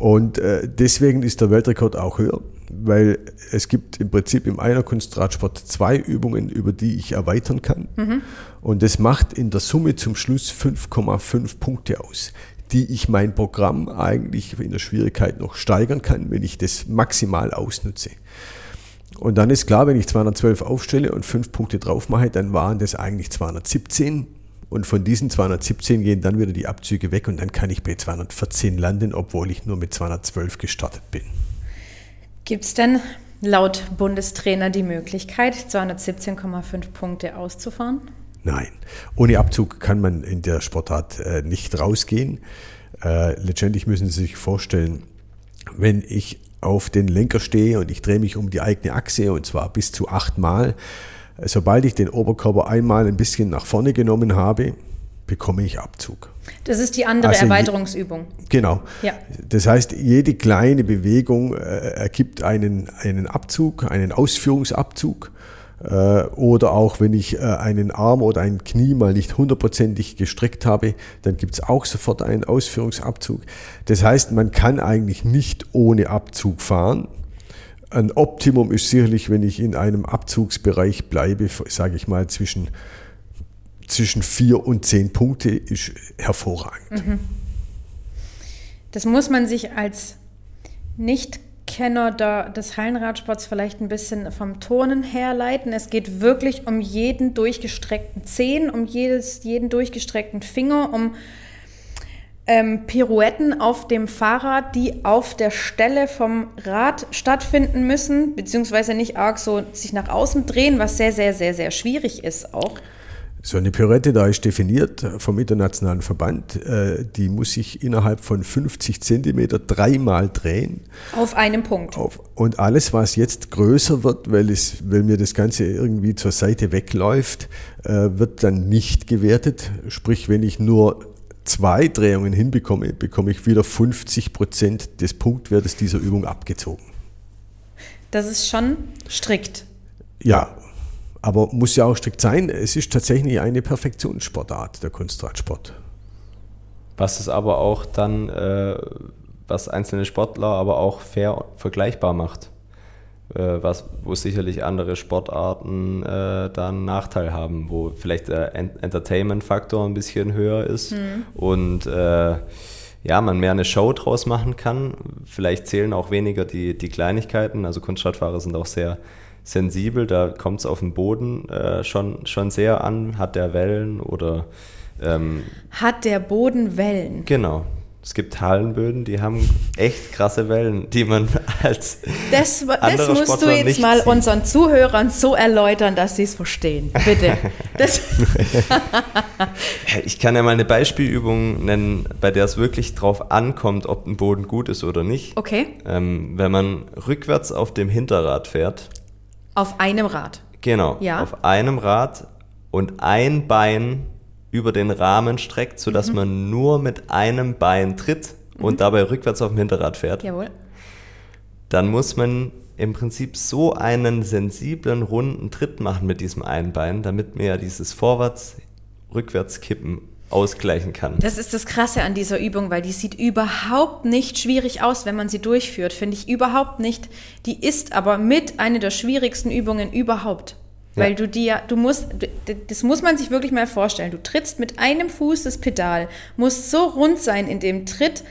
Und äh, deswegen ist der Weltrekord auch höher, weil es gibt im Prinzip im Einerkunstradsport zwei Übungen, über die ich erweitern kann. Und das macht in der Summe zum Schluss 5,5 Punkte aus, die ich mein Programm eigentlich in der Schwierigkeit noch steigern kann, wenn ich das maximal ausnutze. Und dann ist klar, wenn ich 212 aufstelle und 5 Punkte drauf mache, dann waren das eigentlich 217. Und von diesen 217 gehen dann wieder die Abzüge weg und dann kann ich bei 214 landen, obwohl ich nur mit 212 gestartet bin. Gibt es denn laut Bundestrainer die Möglichkeit, 217,5 Punkte auszufahren? Nein, ohne Abzug kann man in der Sportart äh, nicht rausgehen. Äh, letztendlich müssen Sie sich vorstellen, wenn ich auf den Lenker stehe und ich drehe mich um die eigene Achse und zwar bis zu achtmal, äh, sobald ich den Oberkörper einmal ein bisschen nach vorne genommen habe, bekomme ich Abzug. Das ist die andere Also je- Erweiterungsübung. Genau. Ja. Das heißt, jede kleine Bewegung äh, ergibt einen, einen Abzug, einen Ausführungsabzug. Äh, oder auch wenn ich äh, einen Arm oder ein Knie mal nicht hundertprozentig gestreckt habe, dann gibt es auch sofort einen Ausführungsabzug. Das heißt, man kann eigentlich nicht ohne Abzug fahren. Ein Optimum ist sicherlich, wenn ich in einem Abzugsbereich bleibe, sage ich mal, zwischen, zwischen vier und zehn Punkte, ist hervorragend. Das muss man sich als Nichtkenner des Hallenradsports vielleicht ein bisschen vom Turnen herleiten. Es geht wirklich um jeden durchgestreckten Zehen, um jedes, jeden durchgestreckten Finger, um ähm, Pirouetten auf dem Fahrrad, die auf der Stelle vom Rad stattfinden müssen, beziehungsweise nicht arg so sich nach außen drehen, was sehr, sehr, sehr, sehr schwierig ist auch. So eine Pirouette da ist definiert vom internationalen Verband. Äh, die muss sich innerhalb von 50 Zentimeter dreimal drehen. Auf einem Punkt. Auf, und alles, was jetzt größer wird, weil, es, weil mir das Ganze irgendwie zur Seite wegläuft, äh, wird dann nicht gewertet. Sprich, wenn ich nur zwei Drehungen hinbekomme, bekomme ich wieder 50 Prozent des Punktwertes dieser Übung abgezogen. Das ist schon strikt. Ja, aber muss ja auch strikt sein. Es ist tatsächlich eine Perfektionssportart, der Kunstradsport. Was es aber auch dann, äh, was einzelne Sportler aber auch fair vergleichbar macht. Äh, was, wo sicherlich andere Sportarten äh, da einen Nachteil haben, wo vielleicht der Entertainment-Faktor ein bisschen höher ist mhm. und äh, ja, man mehr eine Show draus machen kann. Vielleicht zählen auch weniger die, die Kleinigkeiten. Also Kunstradfahrer sind auch sehr sensibel, da kommt es auf den Boden äh, schon, schon sehr an. Hat der Wellen oder. Ähm, Hat der Boden Wellen? Genau. Es gibt Hallenböden, die haben echt krasse Wellen, die man als. Das, das musst Sportler du jetzt mal unseren Zuhörern so erläutern, dass sie es verstehen. Bitte. ich kann ja mal eine Beispielübung nennen, bei der es wirklich drauf ankommt, ob ein Boden gut ist oder nicht. Okay. Ähm, wenn man rückwärts auf dem Hinterrad fährt, auf einem Rad. Genau. Ja. Auf einem Rad und ein Bein über den Rahmen streckt, sodass mhm. man nur mit einem Bein tritt mhm. und dabei rückwärts auf dem Hinterrad fährt. Jawohl. Dann muss man im Prinzip so einen sensiblen, runden Tritt machen mit diesem einen Bein, damit man ja dieses Vorwärts-Rückwärts-Kippen ausgleichen kann. Das ist das Krasse an dieser Übung, weil die sieht überhaupt nicht schwierig aus, wenn man sie durchführt. Finde ich überhaupt nicht. Die ist aber mit einer der schwierigsten Übungen überhaupt. Weil du dir, du musst, das muss man sich wirklich mal vorstellen. Du trittst mit einem Fuß das Pedal, musst so rund sein in dem Tritt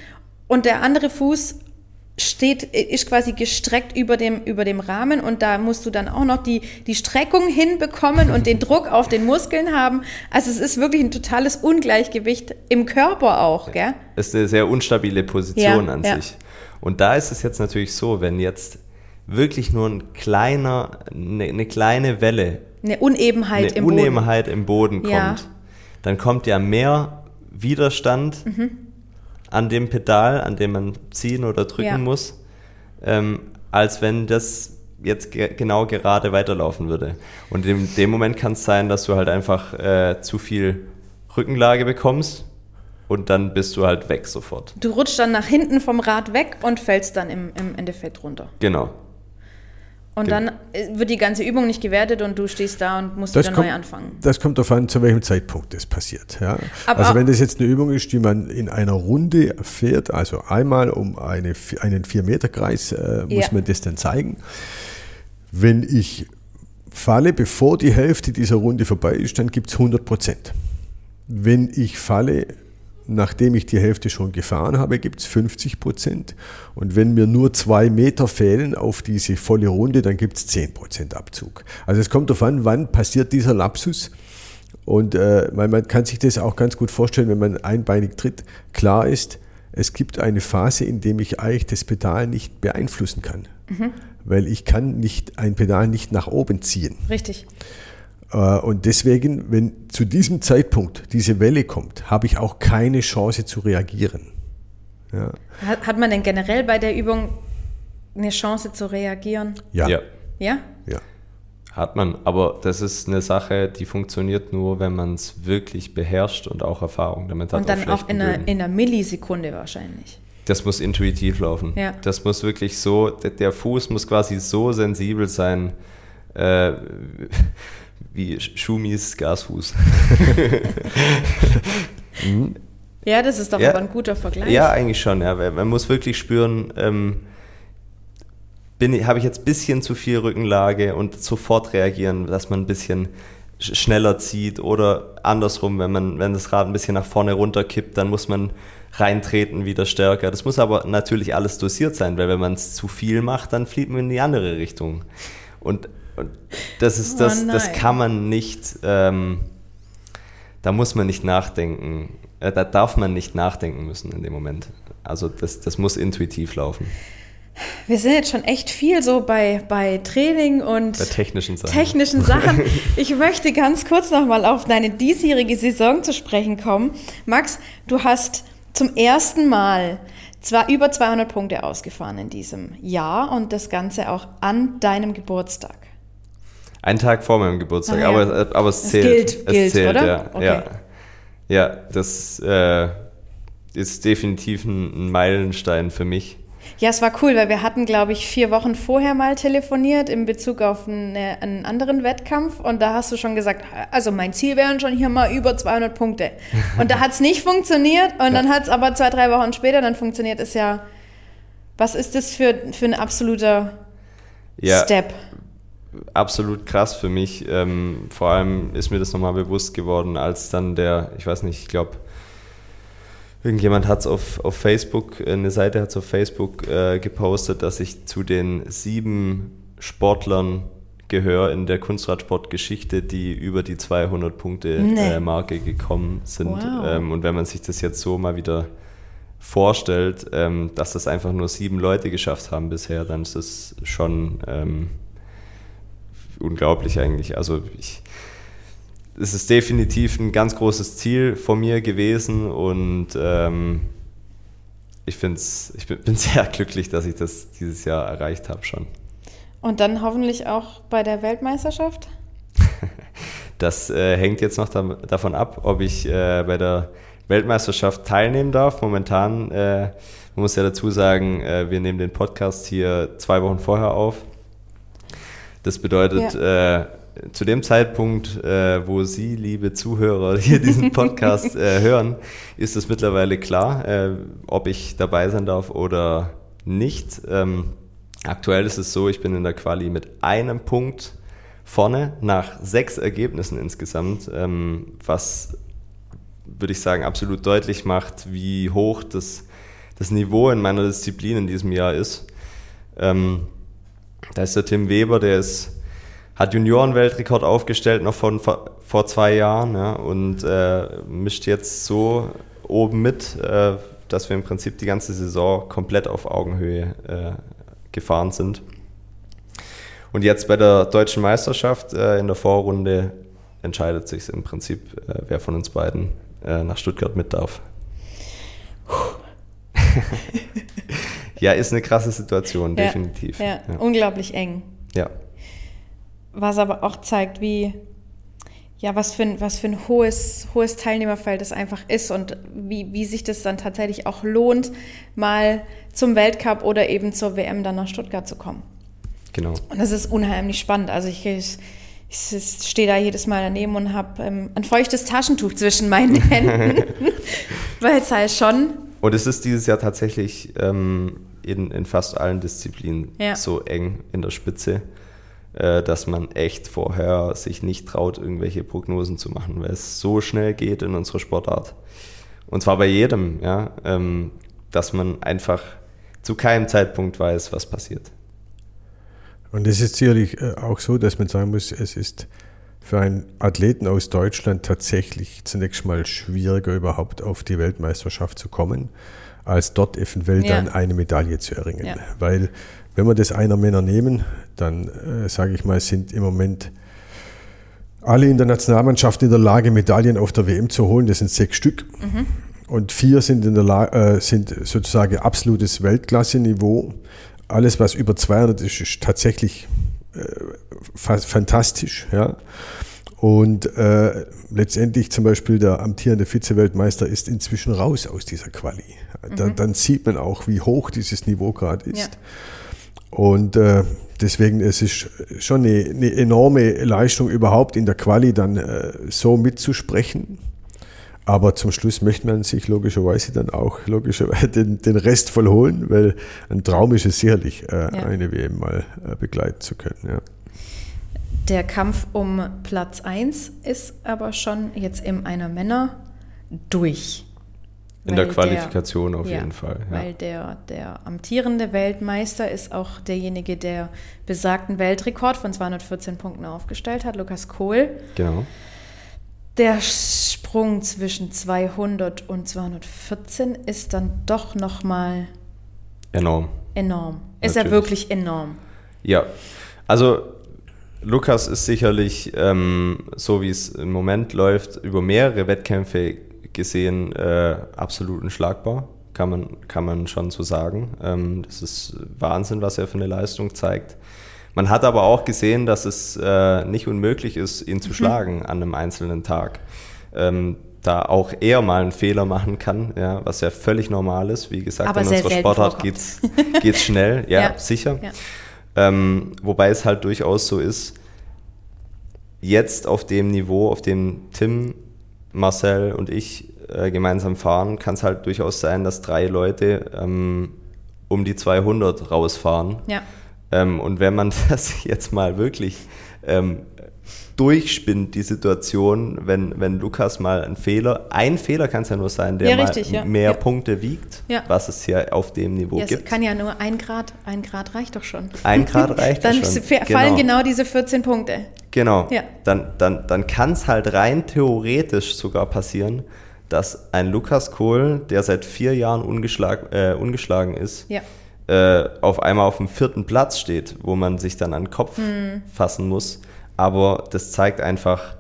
und der andere Fuß steht, ist quasi gestreckt über dem, über dem Rahmen und da musst du dann auch noch die, die Streckung hinbekommen und den Druck auf den Muskeln haben. Also es ist wirklich ein totales Ungleichgewicht im Körper auch, gell? Es ist eine sehr unstabile Position ja, an ja. sich. Und da ist es jetzt natürlich so, wenn jetzt wirklich nur ein kleiner, eine, eine kleine Welle, eine Unebenheit, eine im, Unebenheit Boden. im Boden kommt, ja. dann kommt ja mehr Widerstand mhm an dem Pedal, an dem man ziehen oder drücken ja. muss, ähm, als wenn das jetzt ge genau gerade weiterlaufen würde. Und in dem Moment kann es sein, dass du halt einfach äh, zu viel Rückenlage bekommst und dann bist du halt weg sofort. Du rutschst dann nach hinten vom Rad weg und fällst dann im, im Endeffekt runter. Genau. Und dann äh, wird die ganze Übung nicht gewertet und du stehst da und musst das wieder kommt, neu anfangen. Das kommt darauf an, zu welchem Zeitpunkt das passiert. Ja. also wenn das jetzt eine Übung ist, die man in einer Runde fährt, also einmal um eine, einen 4-Meter-Kreis, äh, muss ja. man das dann zeigen. Wenn ich falle, bevor die Hälfte dieser Runde vorbei ist, dann gibt es 100 Prozent. Wenn ich falle, nachdem ich die Hälfte schon gefahren habe, gibt es 50 Prozent. Und wenn mir nur zwei Meter fehlen auf diese volle Runde, dann gibt es 10 Prozent Abzug. Also es kommt darauf an, wann passiert dieser Lapsus. Und äh, man, man kann sich das auch ganz gut vorstellen, wenn man einbeinig tritt. Klar ist, es gibt eine Phase, in der ich eigentlich das Pedal nicht beeinflussen kann. Mhm. Weil ich kann nicht ein Pedal nicht nach oben ziehen. Richtig. Äh, und deswegen, wenn zu diesem Zeitpunkt diese Welle kommt, habe ich auch keine Chance zu reagieren. Ja. Hat man denn generell bei der Übung eine Chance zu reagieren? Ja. Ja? Ja. ja. Hat man, aber das ist eine Sache, die funktioniert nur, wenn man es wirklich beherrscht und auch Erfahrung damit hat. Und dann auch in einer, in einer Millisekunde wahrscheinlich. Das muss intuitiv laufen. Ja. Das muss wirklich so, der Fuß muss quasi so sensibel sein, äh, wie Schumis Gasfuß. ja, das ist doch ja, aber ein guter Vergleich. Ja, eigentlich schon. Ja. Man muss wirklich spüren, ähm, habe ich jetzt ein bisschen zu viel Rückenlage und sofort reagieren, dass man ein bisschen schneller zieht oder andersrum, wenn man, wenn das Rad ein bisschen nach vorne runterkippt, dann muss man reintreten wieder stärker. Das muss aber natürlich alles dosiert sein, weil wenn man es zu viel macht, dann fliegt man in die andere Richtung. Und und das ist das, oh das kann man nicht, ähm, da muss man nicht nachdenken, äh, da darf man nicht nachdenken müssen in dem Moment. Also das, das muss intuitiv laufen. Wir sind jetzt schon echt viel so bei, bei Training und Bei technischen Sachen. technischen Sachen. Ich möchte ganz kurz nochmal auf deine diesjährige Saison zu sprechen kommen. Max, du hast zum ersten Mal zwar über 200 Punkte ausgefahren in diesem Jahr und das Ganze auch an deinem Geburtstag. Ein Tag vor meinem Geburtstag, Ah, ja. aber, aber es Es zählt. gilt, es gilt, zählt, oder? Ja, Okay. ja. ja das äh, ist definitiv ein ein Meilenstein für mich. Ja, es war cool, weil wir hatten, glaube ich, vier Wochen vorher mal telefoniert in Bezug auf eine, einen anderen Wettkampf und da hast du schon gesagt, also mein Ziel wären schon hier mal über 200 Punkte. Und da hat es nicht funktioniert und dann hat es aber zwei, drei Wochen später dann funktioniert. Ist ja, was ist das für, für ein absoluter Ja, Step? Absolut krass für mich. Ähm, vor allem ist mir das nochmal bewusst geworden, als dann der, ich weiß nicht, ich glaube, irgendjemand hat es auf, auf Facebook, eine Seite hat es auf Facebook äh, gepostet, dass ich zu den sieben Sportlern gehöre in der Kunstradsportgeschichte, die über die 200 Punkte Nee. äh, Marke gekommen sind. Wow. Ähm, und wenn man sich das jetzt so mal wieder vorstellt, ähm, dass das einfach nur sieben Leute geschafft haben bisher, dann ist das schon ähm, unglaublich eigentlich. Also ich, es ist definitiv ein ganz großes Ziel von mir gewesen und ähm, ich, find's, ich bin, bin sehr glücklich, dass ich das dieses Jahr erreicht habe schon. Und dann hoffentlich auch bei der Weltmeisterschaft? Das äh, hängt jetzt noch da, davon ab, ob ich äh, bei der Weltmeisterschaft teilnehmen darf. Momentan, äh, man muss ja dazu sagen, äh, wir nehmen den Podcast hier zwei Wochen vorher auf. Das bedeutet, äh, zu dem Zeitpunkt, äh, wo Sie, liebe Zuhörer, hier diesen Podcast äh, hören, ist es mittlerweile klar, äh, ob ich dabei sein darf oder nicht. Ähm, aktuell ist es so, ich bin in der Quali mit einem Punkt vorne nach sechs Ergebnissen insgesamt, ähm, was würde ich sagen absolut deutlich macht, wie hoch das, das Niveau in meiner Disziplin in diesem Jahr ist. Ähm, da ist der Tim Weber, der ist, hat Juniorenweltrekord aufgestellt noch von vor, zwei Jahren ja, und äh, mischt jetzt so oben mit, äh, dass wir im Prinzip die ganze Saison komplett auf Augenhöhe äh, gefahren sind. Und jetzt bei der deutschen Meisterschaft äh, in der Vorrunde entscheidet sich im Prinzip, äh, wer von uns beiden äh, nach Stuttgart mit darf. ja, ist eine krasse Situation, Ja, definitiv. Ja, Ja. unglaublich eng. ja. Was aber auch zeigt, wie, ja, was für ein, was für ein hohes, hohes Teilnehmerfeld es einfach ist und wie, wie sich das dann tatsächlich auch lohnt, mal zum Weltcup oder eben zur WM dann nach Stuttgart zu kommen. genau. Und das ist unheimlich spannend. Also ich, ich, ich stehe da jedes Mal daneben und habe ähm, ein feuchtes Taschentuch zwischen meinen Händen, weil es halt schon, Und es ist dieses Jahr tatsächlich ähm, in, in fast allen Disziplinen Ja. so eng in der Spitze, äh, dass man echt vorher sich nicht traut, irgendwelche Prognosen zu machen, weil es so schnell geht in unserer Sportart. Und zwar bei jedem, ja, ähm, dass man einfach zu keinem Zeitpunkt weiß, was passiert. Und es ist sicherlich äh, auch so, dass man sagen muss, es ist für einen Athleten aus Deutschland tatsächlich zunächst mal schwieriger, überhaupt auf die Weltmeisterschaft zu kommen, als dort eventuell Ja. dann eine Medaille zu erringen. Ja. Weil wenn wir das einer Männer nehmen, dann äh, sage ich mal, sind im Moment alle in der Nationalmannschaft in der Lage, Medaillen auf der WM zu holen. Das sind sechs Stück. Und vier sind, in der La äh, sind sozusagen absolutes Weltklasse-Niveau. Alles, was über 200 ist, ist tatsächlich äh, fa fantastisch. Ja. Und äh, letztendlich zum Beispiel der amtierende Vize-Weltmeister ist inzwischen raus aus dieser Quali. Da, Dann sieht man auch, wie hoch dieses Niveau gerade ist. Ja. Und äh, deswegen es ist schon eine, eine enorme Leistung überhaupt in der Quali dann äh, so mitzusprechen. Aber zum Schluss möchte man sich logischerweise dann auch logischerweise den, den Rest voll holen, weil ein Traum ist es sicherlich, äh, Ja. eine WM mal äh, begleiten zu können. Ja. Der Kampf um Platz 1 ist aber schon jetzt in einer Männer durch. In der Qualifikation auf ja, jeden Fall. Ja. Weil der, der amtierende Weltmeister ist auch derjenige, der besagten Weltrekord von 214 Punkten aufgestellt hat, Lukas Kohl. Genau. Der Sprung zwischen 200 und 214 ist dann doch nochmal Enorm. Enorm. Ist er Natürlich. wirklich enorm. Ja, also Lukas ist sicherlich, ähm, so wie es im Moment läuft, über mehrere Wettkämpfe gesehen äh, absolut unschlagbar. Kann man, kann man schon so sagen. Ähm, das ist Wahnsinn, was er für eine Leistung zeigt. Man hat aber auch gesehen, dass es äh, nicht unmöglich ist, ihn Mhm. zu schlagen an einem einzelnen Tag. Ähm, da auch er mal einen Fehler machen kann, ja, was ja völlig normal ist. Wie gesagt, Aber in unserer Sportart geht's, geht's schnell, ja, Ja. sicher. Ja. Ähm, wobei es halt durchaus so ist, jetzt auf dem Niveau, auf dem Tim, Marcel und ich äh, gemeinsam fahren, kann es halt durchaus sein, dass drei Leute ähm, um die 200 rausfahren. Ja. Ähm, und wenn man das jetzt mal wirklich ähm, durchspinnt, die Situation, wenn, wenn Lukas mal einen Fehler, ein Fehler kann es ja nur sein, der Ja, mal richtig, ja. mehr Ja. Punkte wiegt, was es hier auf dem Niveau Ja, es gibt. kann ja nur ein Grad, ein Grad reicht doch schon. Ein Grad reicht Dann schon. f- fallen genau diese 14 Punkte. Genau. Ja. Dann, dann, dann kann es halt rein theoretisch sogar passieren, dass ein Lukas Kohl, der seit vier Jahren ungeschlag, äh, ungeschlagen ist, äh, auf einmal auf dem vierten Platz steht, wo man sich dann an den Kopf Hm. fassen muss. Aber das zeigt einfach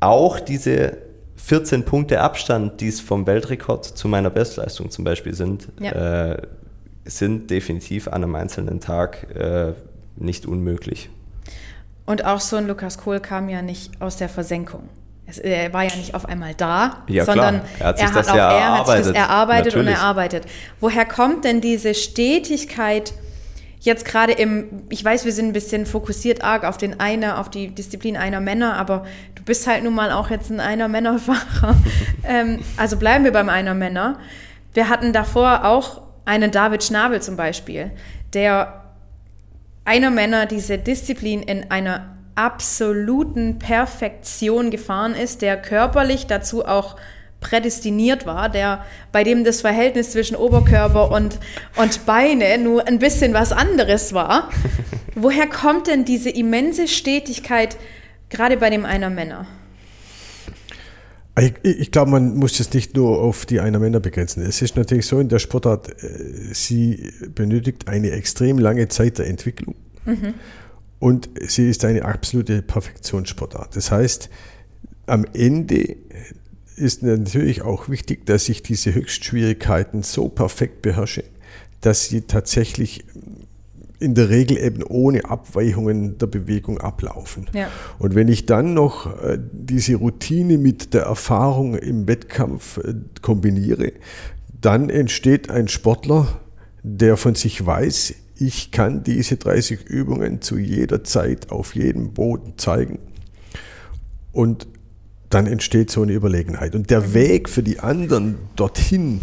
auch diese 14 Punkte Abstand, die es vom Weltrekord zu meiner Bestleistung zum Beispiel sind, Ja. äh, sind definitiv an einem einzelnen Tag äh, nicht unmöglich. Und auch so ein Lukas Kohl kam ja nicht aus der Versenkung. Es, er war ja nicht auf einmal da, Ja, sondern Er hat sich er das hat auch ja er hat sich das erarbeitet. erarbeitet und Natürlich. erarbeitet. Woher kommt denn diese Stetigkeit jetzt gerade im, ich weiß, wir sind ein bisschen fokussiert arg auf den einer, auf die Disziplin einer Männer, aber du bist halt nun mal auch jetzt ein einer Männerfahrer. ähm, also bleiben wir beim einer Männer. Wir hatten davor auch einen David Schnabel zum Beispiel, der einer Männer diese Disziplin in einer absoluten Perfektion gefahren ist, der körperlich dazu auch prädestiniert war, der bei dem das Verhältnis zwischen Oberkörper und, und Beine nur ein bisschen was anderes war. Woher kommt denn diese immense Stetigkeit gerade bei dem einer Männer? Ich, ich glaube, man muss es nicht nur auf die einer Männer begrenzen. Es ist natürlich so in der Sportart, äh, sie benötigt eine extrem lange Zeit der Entwicklung und sie ist eine absolute Perfektionssportart. Das heißt, am Ende ist natürlich auch wichtig, dass ich diese Höchstschwierigkeiten so perfekt beherrsche, dass sie tatsächlich in der Regel eben ohne Abweichungen der Bewegung ablaufen. Ja. Und wenn ich dann noch äh, diese Routine mit der Erfahrung im Wettkampf äh, kombiniere, dann entsteht ein Sportler, der von sich weiß, ich kann diese 30 Übungen zu jeder Zeit auf jedem Boden zeigen. Und dann entsteht so eine Überlegenheit. Und der Weg für die anderen dorthin,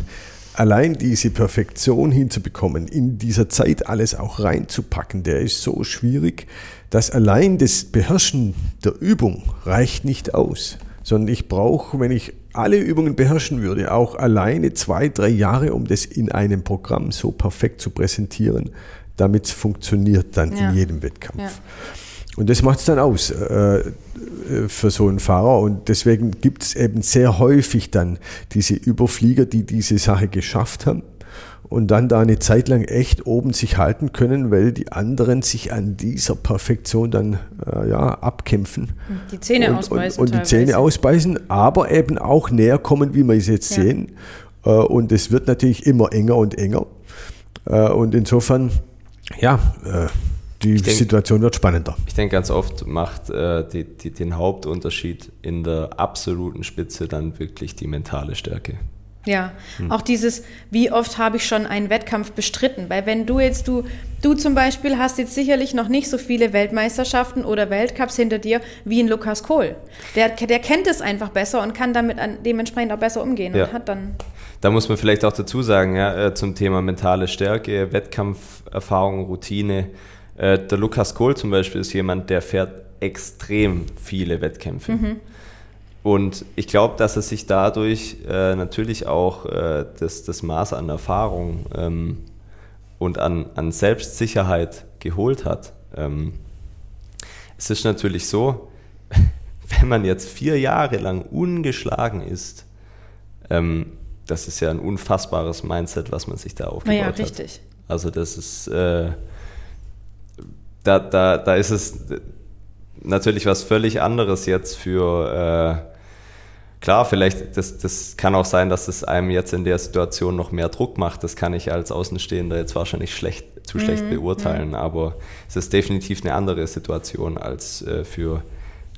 allein diese Perfektion hinzubekommen, in dieser Zeit alles auch reinzupacken, der ist so schwierig, dass allein das Beherrschen der Übung reicht nicht aus. Sondern ich brauche, wenn ich alle Übungen beherrschen würde, auch alleine zwei, drei Jahre, um das in einem Programm so perfekt zu präsentieren, damit es funktioniert dann Ja. in jedem Wettkampf. Ja. Und das macht es dann aus äh, äh, für so einen Fahrer. Und deswegen gibt es eben sehr häufig dann diese Überflieger, die diese Sache geschafft haben und dann da eine Zeit lang echt oben sich halten können, weil die anderen sich an dieser Perfektion dann äh, ja, abkämpfen. Die Zähne und, ausbeißen. Und, und die. Zähne ausbeißen, aber eben auch näher kommen, wie wir es jetzt Ja. sehen. Äh, und es wird natürlich immer enger und enger. Äh, und insofern, ja, äh, die denk- Situation wird spannender. Ich denke, ganz oft macht äh, die, die, den Hauptunterschied in der absoluten Spitze dann wirklich die mentale Stärke. Ja, Hm. auch dieses, wie oft habe ich schon einen Wettkampf bestritten? Weil wenn du jetzt, du, du zum Beispiel hast jetzt sicherlich noch nicht so viele Weltmeisterschaften oder Weltcups hinter dir wie ein Lukas Kohl. Der, der kennt es einfach besser und kann damit an, dementsprechend auch besser umgehen Ja. und hat dann, Da muss man vielleicht auch dazu sagen, ja, äh, zum Thema mentale Stärke, Wettkampferfahrung, Routine. Äh, der Lukas Kohl zum Beispiel ist jemand, der fährt extrem viele Wettkämpfe. Und ich glaube, dass er sich dadurch äh, natürlich auch äh, das, das Maß an Erfahrung ähm, und an, an Selbstsicherheit geholt hat. Ähm, es ist natürlich so, wenn man jetzt vier Jahre lang ungeschlagen ist, ähm, das ist ja ein unfassbares Mindset, was man sich da aufgebaut ja, hat. richtig. Also das ist, äh, da, da, da ist es natürlich was völlig anderes jetzt für, äh, klar, vielleicht, das, das kann auch sein, dass es einem jetzt in der Situation noch mehr Druck macht. Das kann ich als Außenstehender jetzt wahrscheinlich schlecht, zu schlecht Mhm, beurteilen, aber es ist definitiv eine andere Situation als äh, für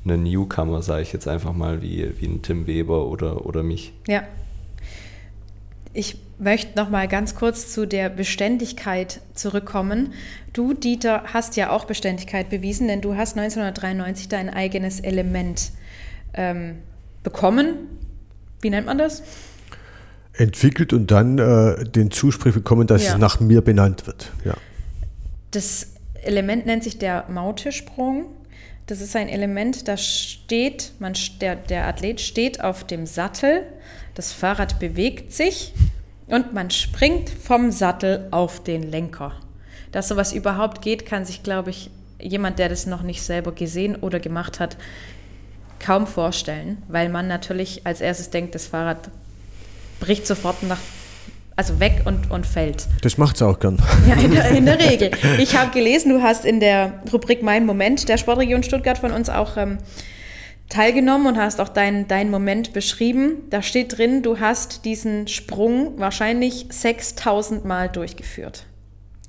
einen Newcomer, sage ich jetzt einfach mal, wie, wie ein Tim Weber oder, oder mich. Ja. Ich möchte noch mal ganz kurz zu der Beständigkeit zurückkommen. Du, Dieter, hast ja auch Beständigkeit bewiesen, denn du hast 1993 dein eigenes Element ähm, bekommen. Wie nennt man das? Entwickelt und dann äh, den Zuspruch bekommen, dass Ja. es nach mir benannt wird. Ja. Das Element nennt sich der Mautesprung. Das ist ein Element, das steht, man, der, der Athlet steht auf dem Sattel, das Fahrrad bewegt sich und man springt vom Sattel auf den Lenker. Dass sowas überhaupt geht, kann sich, glaube ich, jemand, der das noch nicht selber gesehen oder gemacht hat, kaum vorstellen, weil man natürlich als erstes denkt, das Fahrrad bricht sofort nach, also weg und, und fällt. Das macht es auch gern. Ja, in der, in der Regel. Ich habe gelesen, du hast in der Rubrik Mein Moment der Sportregion Stuttgart von uns auch ähm, teilgenommen und hast auch deinen dein Moment beschrieben. Da steht drin, du hast diesen Sprung wahrscheinlich 6000 Mal durchgeführt.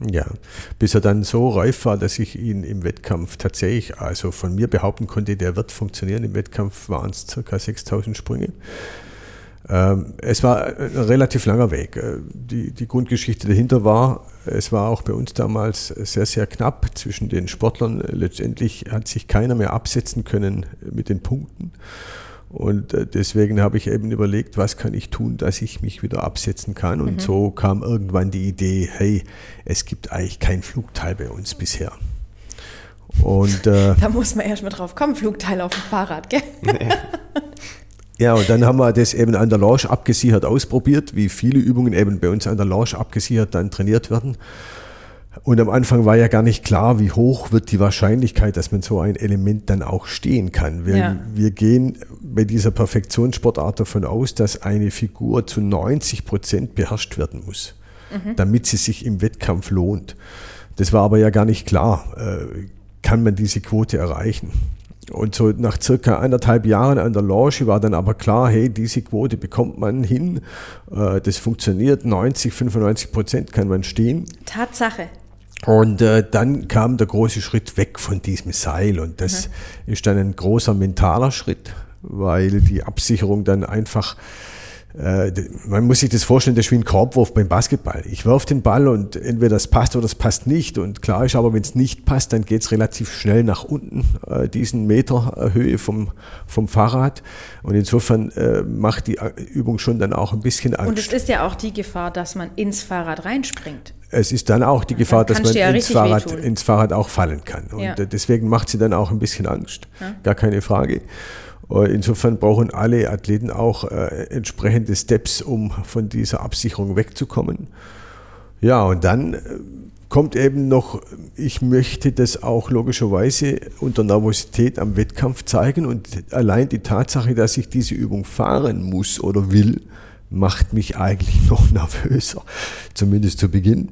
Ja, bis er dann so reif war, dass ich ihn im Wettkampf tatsächlich, also von mir behaupten konnte, der wird funktionieren. Im Wettkampf waren es ca. 6000 Sprünge. Ähm, es war ein relativ langer Weg. Äh, Die, die Grundgeschichte dahinter war, es war auch bei uns damals sehr, sehr knapp zwischen den Sportlern. Letztendlich hat sich keiner mehr absetzen können mit den Punkten. Und äh, deswegen habe ich eben überlegt, was kann ich tun, dass ich mich wieder absetzen kann. Und so kam irgendwann die Idee, hey, es gibt eigentlich kein Flugteil bei uns bisher. Und äh, Da muss man erst mal drauf kommen, Flugteil auf dem Fahrrad, gell? ja, und dann haben wir das eben an der Lounge abgesichert ausprobiert, wie viele Übungen eben bei uns an der Lounge abgesichert dann trainiert werden. Und am Anfang war ja gar nicht klar, wie hoch wird die Wahrscheinlichkeit, dass man so ein Element dann auch stehen kann. Wir, Ja. wir gehen bei dieser Perfektionssportart davon aus, dass eine Figur zu 90 Prozent beherrscht werden muss, damit sie sich im Wettkampf lohnt. Das war aber ja gar nicht klar. Äh, kann man diese Quote erreichen? Und so nach circa anderthalb Jahren an der Lounge war dann aber klar, hey, diese Quote bekommt man hin. Äh, Das funktioniert, 90, 95 Prozent kann man stehen. Tatsache. Und äh, dann kam der große Schritt weg von diesem Seil und das ist dann ein großer mentaler Schritt, weil die Absicherung dann einfach, äh, man muss sich das vorstellen, das ist wie ein Korbwurf beim Basketball. Ich werfe den Ball und entweder das passt oder das passt nicht und klar ist aber, wenn es nicht passt, dann geht es relativ schnell nach unten, äh, diesen Meter äh, Höhe vom, vom Fahrrad und insofern äh, macht die äh, Übung schon dann auch ein bisschen Angst. Und es ist ja auch die Gefahr, dass man ins Fahrrad reinspringt. Es ist dann auch die Gefahr, dass man ja ins Fahrrad, wehtun. ins Fahrrad auch fallen kann. Und Ja. deswegen macht sie dann auch ein bisschen Angst. Gar keine Frage. Äh, Insofern brauchen alle Athleten auch äh, entsprechende Steps, um von dieser Absicherung wegzukommen. Ja, und dann äh, kommt eben noch, ich möchte das auch logischerweise unter Nervosität am Wettkampf zeigen und allein die Tatsache, dass ich diese Übung fahren muss oder will, macht mich eigentlich noch nervöser, zumindest zu Beginn.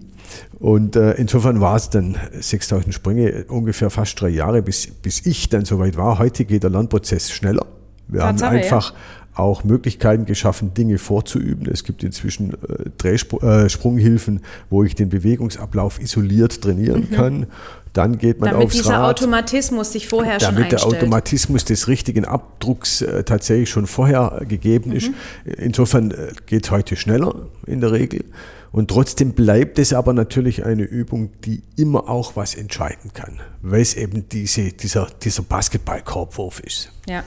Und äh, insofern war es dann 6000 Sprünge, ungefähr fast drei Jahre, bis, bis ich dann soweit war. Heute geht der Lernprozess schneller. Wir Tatsache, haben ja. einfach auch Möglichkeiten geschaffen, Dinge vorzuüben. Es gibt inzwischen äh, Drehspr äh, Sprunghilfen, wo ich den Bewegungsablauf isoliert trainieren kann. Dann geht man Mhm. Damit aufs dieser Rad. Automatismus sich vorher schon Damit der. Automatismus des richtigen Abdrucks äh, tatsächlich schon vorher gegeben ist. Mhm. Insofern äh, geht es heute schneller in der Regel. Und trotzdem bleibt es aber natürlich eine Übung, die immer auch was entscheiden kann, weil es eben diese, dieser, dieser Basketball-Korbwurf ist. ja.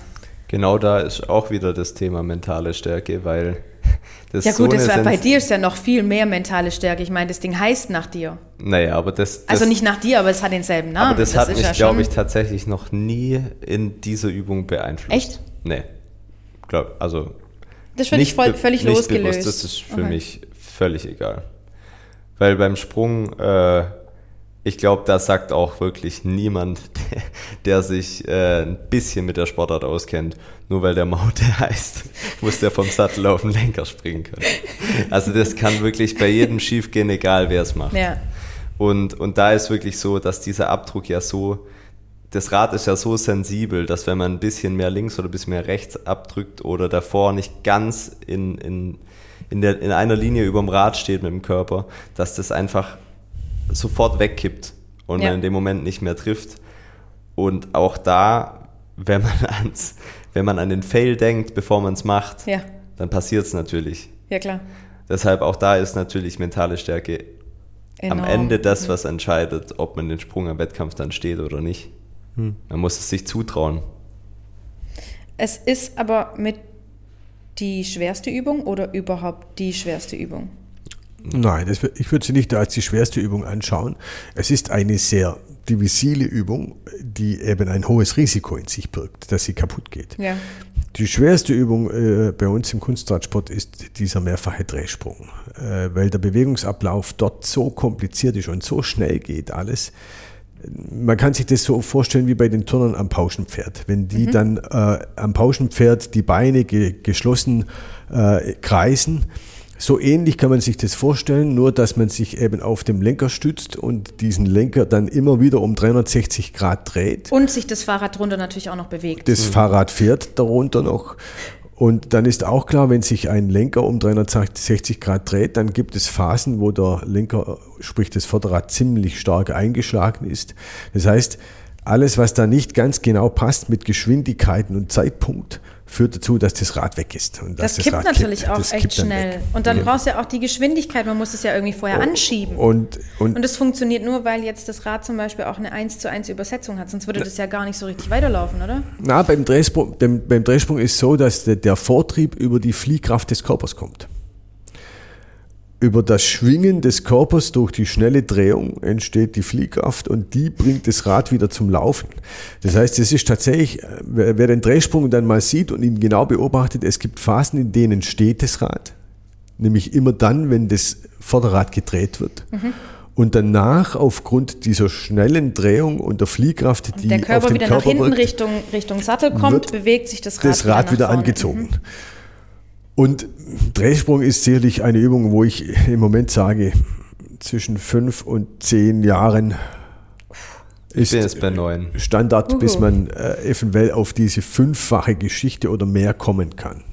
Genau da ist auch wieder das Thema mentale Stärke, weil das ja so gut, eine das war, bei dir ist ja noch viel mehr mentale Stärke. Ich meine, das Ding heißt nach dir. Naja, aber das, das Also nicht nach dir, aber es hat denselben Namen. Aber das, hat ist mich, ja glaube ich, tatsächlich noch nie in dieser Übung beeinflusst. Echt? Nee. Glaub, also Das finde ich nicht voll, völlig nicht losgelöst. Bewusst, das ist für Okay. mich völlig egal. Weil beim Sprung, äh, ich glaube, da sagt auch wirklich niemand, der, der sich äh, ein bisschen mit der Sportart auskennt, nur weil der Maute heißt, muss der vom Sattel auf den Lenker springen können. Also das kann wirklich bei jedem schief gehen, egal wer es macht. Ja. Und, und da ist wirklich so, dass dieser Abdruck ja so, das Rad ist ja so sensibel, dass wenn man ein bisschen mehr links oder ein bisschen mehr rechts abdrückt oder davor nicht ganz in, in, in, der, in einer Linie über dem Rad steht mit dem Körper, dass das einfach sofort wegkippt und Ja. man in dem Moment nicht mehr trifft. Und auch da, wenn man, ans, wenn man an den Fail denkt, bevor man es macht, Ja. dann passiert es natürlich. Ja, klar. Deshalb auch da ist natürlich mentale Stärke am Enorm. Ende das, was entscheidet, ob man den Sprung am Wettkampf dann steht oder nicht. Man muss es sich zutrauen. Es ist aber mit die schwerste Übung oder überhaupt die schwerste Übung? Nein, das, ich würde sie nicht als die schwerste Übung anschauen. Es ist eine sehr divisile Übung, die eben ein hohes Risiko in sich birgt, dass sie kaputt geht. Ja. Die schwerste Übung äh, bei uns im Kunstradsport ist dieser mehrfache Drehsprung, äh, weil der Bewegungsablauf dort so kompliziert ist und so schnell geht alles. Man kann sich das so vorstellen wie bei den Turnern am Pauschenpferd. Wenn die dann äh, am Pauschenpferd die Beine ge geschlossen äh, kreisen, so ähnlich kann man sich das vorstellen, nur dass man sich eben auf dem Lenker stützt und diesen Lenker dann immer wieder um 360 Grad dreht. Und sich das Fahrrad drunter natürlich auch noch bewegt. Das Fahrrad fährt darunter noch. Und dann ist auch klar, wenn sich ein Lenker um 360 Grad dreht, dann gibt es Phasen, wo der Lenker, sprich das Vorderrad, ziemlich stark eingeschlagen ist. Das heißt, alles, was da nicht ganz genau passt mit Geschwindigkeiten und Zeitpunkt, führt dazu, dass das Rad weg ist. Und das dass kippt Rad natürlich kippt. auch Das echt schnell. Und dann brauchst du ja auch die Geschwindigkeit, man muss es ja irgendwie vorher anschieben. Und, und, Und das funktioniert nur, weil jetzt das Rad zum Beispiel auch eine 1 zu 1 Übersetzung hat. Sonst würde das ja gar nicht so richtig weiterlaufen, oder? Na, beim Drehsprung, beim, beim Drehsprung ist so, dass der, der Vortrieb über die Fliehkraft des Körpers kommt. Über das Schwingen des Körpers durch die schnelle Drehung entsteht die Fliehkraft und die bringt das Rad wieder zum Laufen. Das heißt, es ist tatsächlich, äh, wer, wer den Drehsprung dann mal sieht und ihn genau beobachtet, es gibt Phasen, in denen steht das Rad, nämlich immer dann, wenn das Vorderrad gedreht wird. Und danach, aufgrund dieser schnellen Drehung und der Fliehkraft, die Der auf Körper den wieder Körper nach hinten wirkt, Richtung, Richtung Sattel kommt, bewegt sich das Rad, das Rad wieder vorne. angezogen. Mhm. Und Drehsprung ist sicherlich eine Übung, wo ich im Moment sage, zwischen fünf und zehn Jahren Ich ist bin jetzt bei neun. Standard, Uhu. bis man äh, eventuell auf diese fünffache Geschichte oder mehr kommen kann.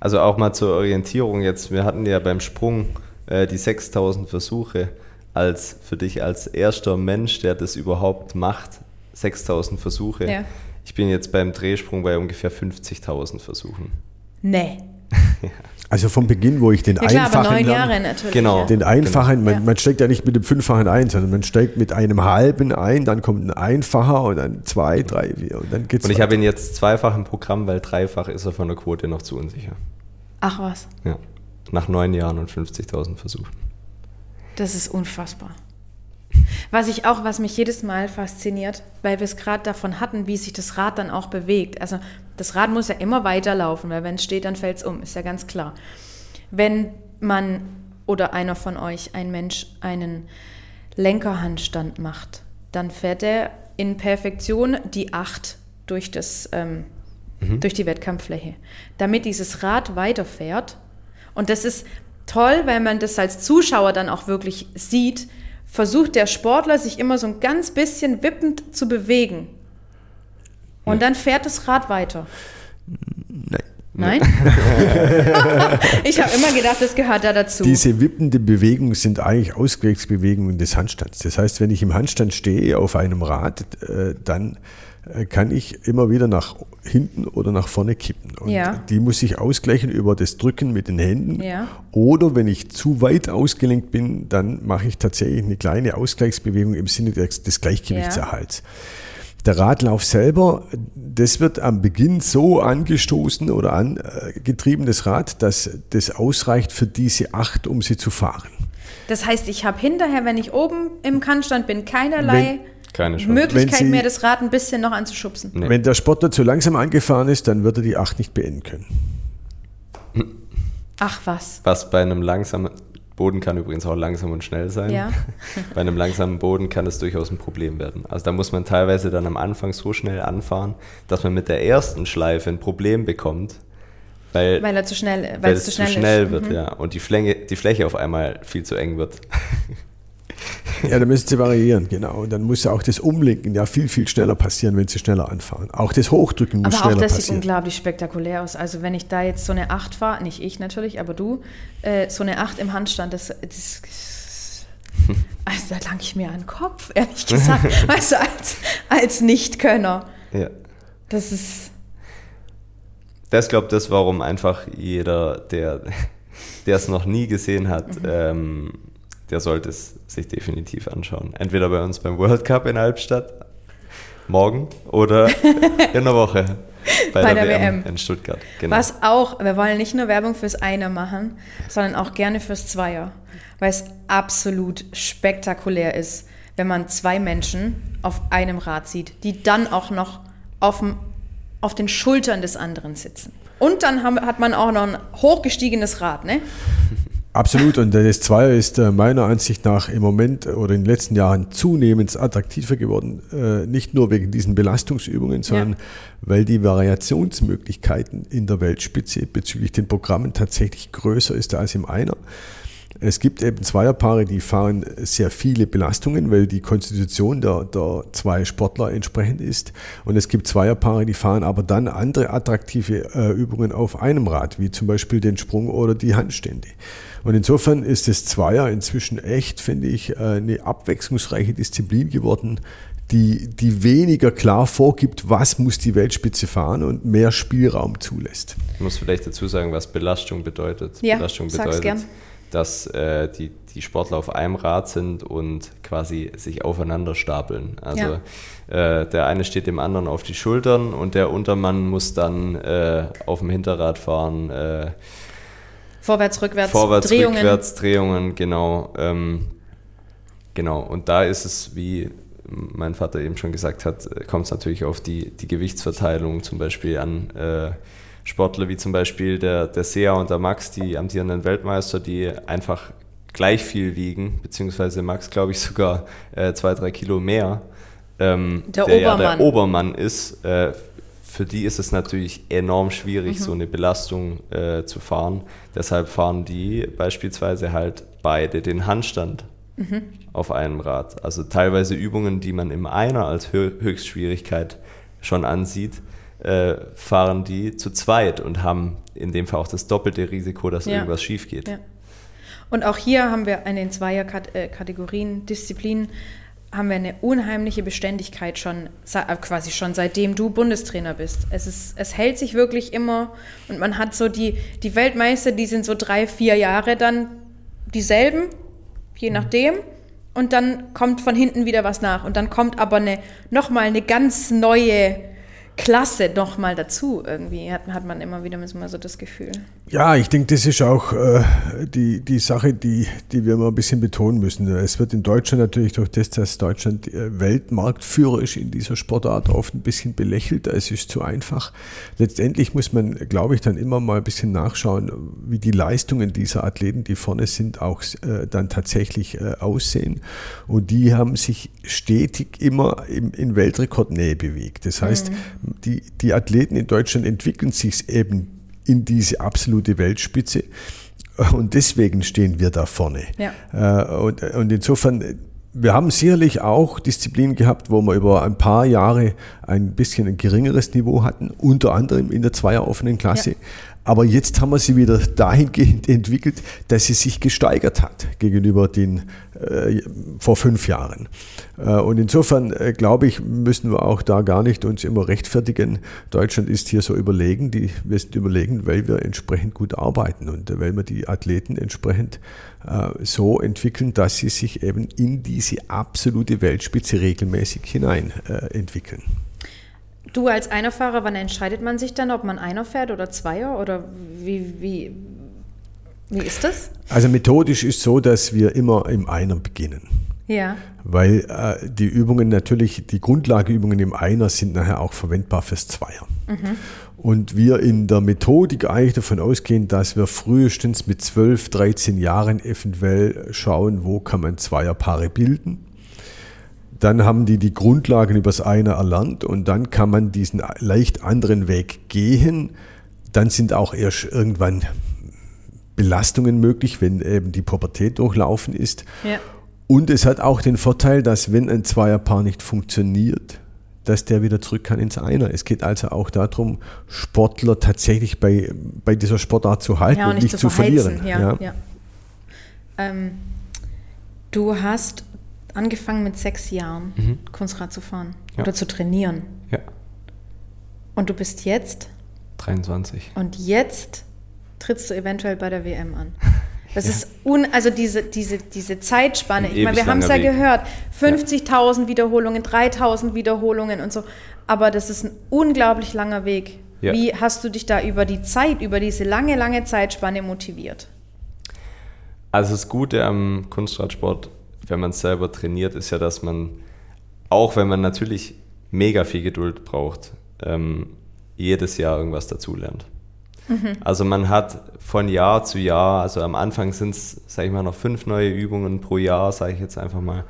Also auch mal zur Orientierung jetzt. Wir hatten ja beim Sprung äh, die 6000 Versuche als für dich als erster Mensch, der das überhaupt macht, 6000 Versuche. Ja. Ich bin jetzt beim Drehsprung bei ungefähr 50.000 Versuchen. Nee. Also vom Beginn, wo ich den Ja klar, aber einfachen neun Jahre natürlich. Genau. Den einfachen, man, Ja. man steigt ja nicht mit dem fünffachen ein, sondern man steigt mit einem halben ein, dann kommt ein einfacher und dann zwei, drei, vier und dann geht's Und ich habe ihn jetzt zweifach im Programm, weil dreifach ist er von der Quote noch zu unsicher. Ach was, Ja. Nach neun Jahren und 50.000 Versuchen. das ist unfassbar. Was ich auch, was mich jedes Mal fasziniert, weil wir es gerade davon hatten, wie sich das Rad dann auch bewegt. Also das Rad muss ja immer weiterlaufen, weil wenn es steht, dann fällt es um, ist ja ganz klar. Wenn man oder einer von euch, ein Mensch, einen Lenkerhandstand macht, dann fährt er in Perfektion die 8 durch, das, ähm, durch die Wettkampffläche, damit dieses Rad weiterfährt. Und das ist toll, weil man das als Zuschauer dann auch wirklich sieht, versucht der Sportler sich immer so ein ganz bisschen wippend zu bewegen. Und dann fährt das Rad weiter. Nein. Nein? ich habe immer gedacht, das gehört da dazu. Diese wippende Bewegung sind eigentlich Ausgleichsbewegungen des Handstands. Das heißt, wenn ich im Handstand stehe auf einem Rad, äh, dann kann ich immer wieder nach hinten oder nach vorne kippen. Und Ja. die muss ich ausgleichen über das Drücken mit den Händen. Ja. Oder wenn ich zu weit ausgelenkt bin, dann mache ich tatsächlich eine kleine Ausgleichsbewegung im Sinne des, des Gleichgewichtserhalts. Der Radlauf selber, das wird am Beginn so angestoßen oder angetrieben, das Rad, dass das ausreicht für diese acht, um sie zu fahren. Das heißt, ich habe hinterher, wenn ich oben im Kannstand bin, keinerlei Keine Chance. Möglichkeit Sie- mehr, das Rad ein bisschen noch anzuschubsen. Nee. Wenn der Sportler zu langsam angefahren ist, dann wird er die acht nicht beenden können. Ach was. Was bei einem langsamen, Boden kann übrigens auch langsam und schnell sein. Ja. Bei einem langsamen Boden kann es durchaus ein Problem werden. Also da muss man teilweise dann am Anfang so schnell anfahren, dass man mit der ersten Schleife ein Problem bekommt, weil, Weil er zu schnell, weil, weil es zu schnell, schnell ist. wird, Mhm. ja. Und die Fläche, die Fläche auf einmal viel zu eng wird. Ja, da müssen sie variieren, genau. Und dann muss ja auch das Umlenken ja viel, viel schneller passieren, wenn sie schneller anfahren. Auch das Hochdrücken muss Aber auch schneller das sieht passieren. unglaublich spektakulär aus. Also wenn ich da jetzt so eine 8 fahre, nicht ich natürlich, aber du, äh, so eine 8 im Handstand, das, das also da lang ich mir an den Kopf, ehrlich gesagt. weißt du, als, als Nichtkönner. Ja. Das ist, Das ist, glaube ich, das, warum einfach jeder, der der es noch nie gesehen hat, Mhm. ähm, der sollte es sich definitiv anschauen. Entweder bei uns beim World Cup in Albstadt morgen oder in der Woche bei, Bei der, der WM, WM. in Stuttgart. Genau. was auch, wir wollen nicht nur Werbung fürs Einer machen, sondern auch gerne fürs Zweier, weil es absolut spektakulär ist, wenn man zwei Menschen auf einem Rad sieht, die dann auch noch auf, dem, auf den Schultern des anderen sitzen. Und dann haben, hat man auch noch ein hochgestiegenes Rad, ne? Absolut. Und das Zweier ist äh, meiner Ansicht nach im Moment oder in den letzten Jahren zunehmend attraktiver geworden. Äh, Nicht nur wegen diesen Belastungsübungen, sondern weil die Variationsmöglichkeiten in der Weltspitze bezüglich den Programmen tatsächlich größer ist als im Einer. Es gibt eben Zweierpaare, die fahren sehr viele Belastungen, weil die Konstitution der, der zwei Sportler entsprechend ist. Und es gibt Zweierpaare, die fahren aber dann andere attraktive äh, Übungen auf einem Rad, wie zum Beispiel den Sprung oder die Handstände. Und insofern ist das Zweier inzwischen echt, finde ich, äh, eine abwechslungsreiche Disziplin geworden, die, die weniger klar vorgibt, was muss die Weltspitze fahren und mehr Spielraum zulässt. Ich muss vielleicht dazu sagen, was Belastung bedeutet. Ja, Belastung sag's bedeutet, gern. dass äh, die, die Sportler auf einem Rad sind und quasi sich aufeinander stapeln. Also äh, der eine steht dem anderen auf die Schultern und der Untermann muss dann äh, auf dem Hinterrad fahren, äh, Vorwärts, rückwärts, vorwärts, Drehungen. rückwärts, Drehungen, genau. Ähm, genau, und da ist es, wie mein Vater eben schon gesagt hat, äh, kommt es natürlich auf die, die Gewichtsverteilung zum Beispiel an. Äh, Sportler wie zum Beispiel der, der Sea und der Max, die amtierenden Weltmeister, die einfach gleich viel wiegen, beziehungsweise Max, glaube ich, sogar äh, zwei, drei Kilo mehr. Ähm, Der ja Obermann. der Obermann ist. Äh, für die ist es natürlich enorm schwierig, Mhm. so eine Belastung äh, zu fahren. Deshalb fahren die beispielsweise halt beide den Handstand Mhm. auf einem Rad. Also teilweise Übungen, die man im Einer als Hö Höchstschwierigkeit schon ansieht, äh, fahren die zu zweit und haben in dem Fall auch das doppelte Risiko, dass Ja. irgendwas schief geht. Ja. Und auch hier haben wir in den Zweier-Kategorien, Disziplinen, haben wir eine unheimliche Beständigkeit schon, äh, quasi schon seitdem du Bundestrainer bist. Es, ist, es hält sich wirklich immer und man hat so die, die Weltmeister, die sind so drei, vier Jahre dann dieselben, je nachdem. Und dann kommt von hinten wieder was nach. Und dann kommt aber eine, nochmal eine ganz neue Klasse nochmal dazu irgendwie, hat, hat man immer wieder mal so das Gefühl. Ja, ich denke, das ist auch äh, die, die Sache, die, die wir immer ein bisschen betonen müssen. Es wird in Deutschland natürlich durch das, dass Deutschland äh, Weltmarktführer ist in dieser Sportart, oft ein bisschen belächelt. Es ist zu einfach. Letztendlich muss man, glaube ich, dann immer mal ein bisschen nachschauen, wie die Leistungen dieser Athleten, die vorne sind, auch äh, dann tatsächlich äh, aussehen. Und die haben sich stetig immer im, in Weltrekordnähe bewegt. Das heißt, die, die Athleten in Deutschland entwickeln sich eben in diese absolute Weltspitze. Und deswegen stehen wir da vorne. Ja. Äh, Und, und insofern, wir haben sicherlich auch Disziplinen gehabt, wo wir über ein paar Jahre ein bisschen ein geringeres Niveau hatten, unter anderem in der Zweier-offenen Klasse. Aber jetzt haben wir sie wieder dahingehend entwickelt, dass sie sich gesteigert hat gegenüber den äh, vor fünf Jahren. Äh, und insofern äh, glaube ich, müssen wir auch da gar nicht uns immer rechtfertigen. Deutschland ist hier so überlegen, die, wir sind überlegen, weil wir entsprechend gut arbeiten und weil wir die Athleten entsprechend äh, so entwickeln, dass sie sich eben in diese absolute Weltspitze regelmäßig hinein äh, entwickeln. Du als Einerfahrer, wann entscheidet man sich dann, ob man Einer fährt oder Zweier? Oder wie, wie, wie ist das? Also methodisch ist so, dass wir immer im Einer beginnen. Ja. Weil äh, die Übungen natürlich, die Grundlageübungen im Einer sind nachher auch verwendbar fürs Zweier. Und wir in der Methodik eigentlich davon ausgehen, dass wir frühestens mit 12, 13 Jahren eventuell schauen, wo kann man Zweierpaare bilden. Dann haben die die Grundlagen übers Einer erlernt und dann kann man diesen leicht anderen Weg gehen. Dann sind auch erst irgendwann Belastungen möglich, wenn eben die Pubertät durchlaufen ist. Ja. Und es hat auch den Vorteil, dass wenn ein Zweierpaar nicht funktioniert, dass der wieder zurück kann ins Einer. Es geht also auch darum, Sportler tatsächlich bei, bei dieser Sportart zu halten Ja, und nicht, zu, verheizen. verlieren. Ja, ja. Ähm, du hast angefangen mit sechs Jahren Kunstrad zu fahren Mhm. Ja. oder zu trainieren. Ja, Und du bist jetzt 23. und jetzt trittst du eventuell bei der WM an. Das ist un, also diese, diese, diese Zeitspanne. Ein Ich meine, wir haben es ja Weg. gehört. 50.000 Wiederholungen, 3.000 Wiederholungen und so. Aber das ist ein unglaublich langer Weg. Ja. Wie hast du dich da über die Zeit, über diese lange, lange Zeitspanne motiviert? Also das Gute am Kunstradsport, wenn man es selber trainiert, ist ja, dass man, auch wenn man natürlich mega viel Geduld braucht, ähm, jedes Jahr irgendwas dazulernt. Also man hat von Jahr zu Jahr, also am Anfang sind es, sage ich mal, noch fünf neue Übungen pro Jahr, sage ich jetzt einfach mal.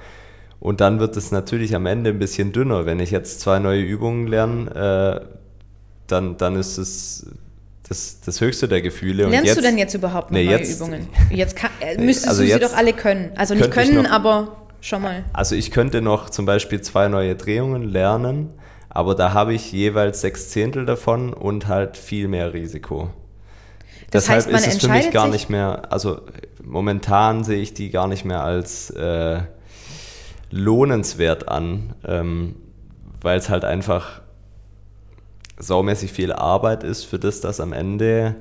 Und dann wird es natürlich am Ende ein bisschen dünner. Wenn ich jetzt zwei neue Übungen lerne, äh, dann, dann ist es das, das höchste der Gefühle. Und Lernst jetzt, du denn jetzt überhaupt noch Nee, neue jetzt- Übungen? Jetzt kann, äh, müsstest also du sie jetzt doch alle können. Also nicht können, noch- aber schon mal. Also ich könnte noch zum Beispiel zwei neue Drehungen lernen, aber da habe ich jeweils sechs Zehntel davon und halt viel mehr Risiko. Das Deshalb heißt, man ist es für mich gar nicht mehr, also momentan sehe ich die gar nicht mehr als äh, lohnenswert an, ähm, weil es halt einfach saumäßig viel Arbeit ist für das, dass am Ende,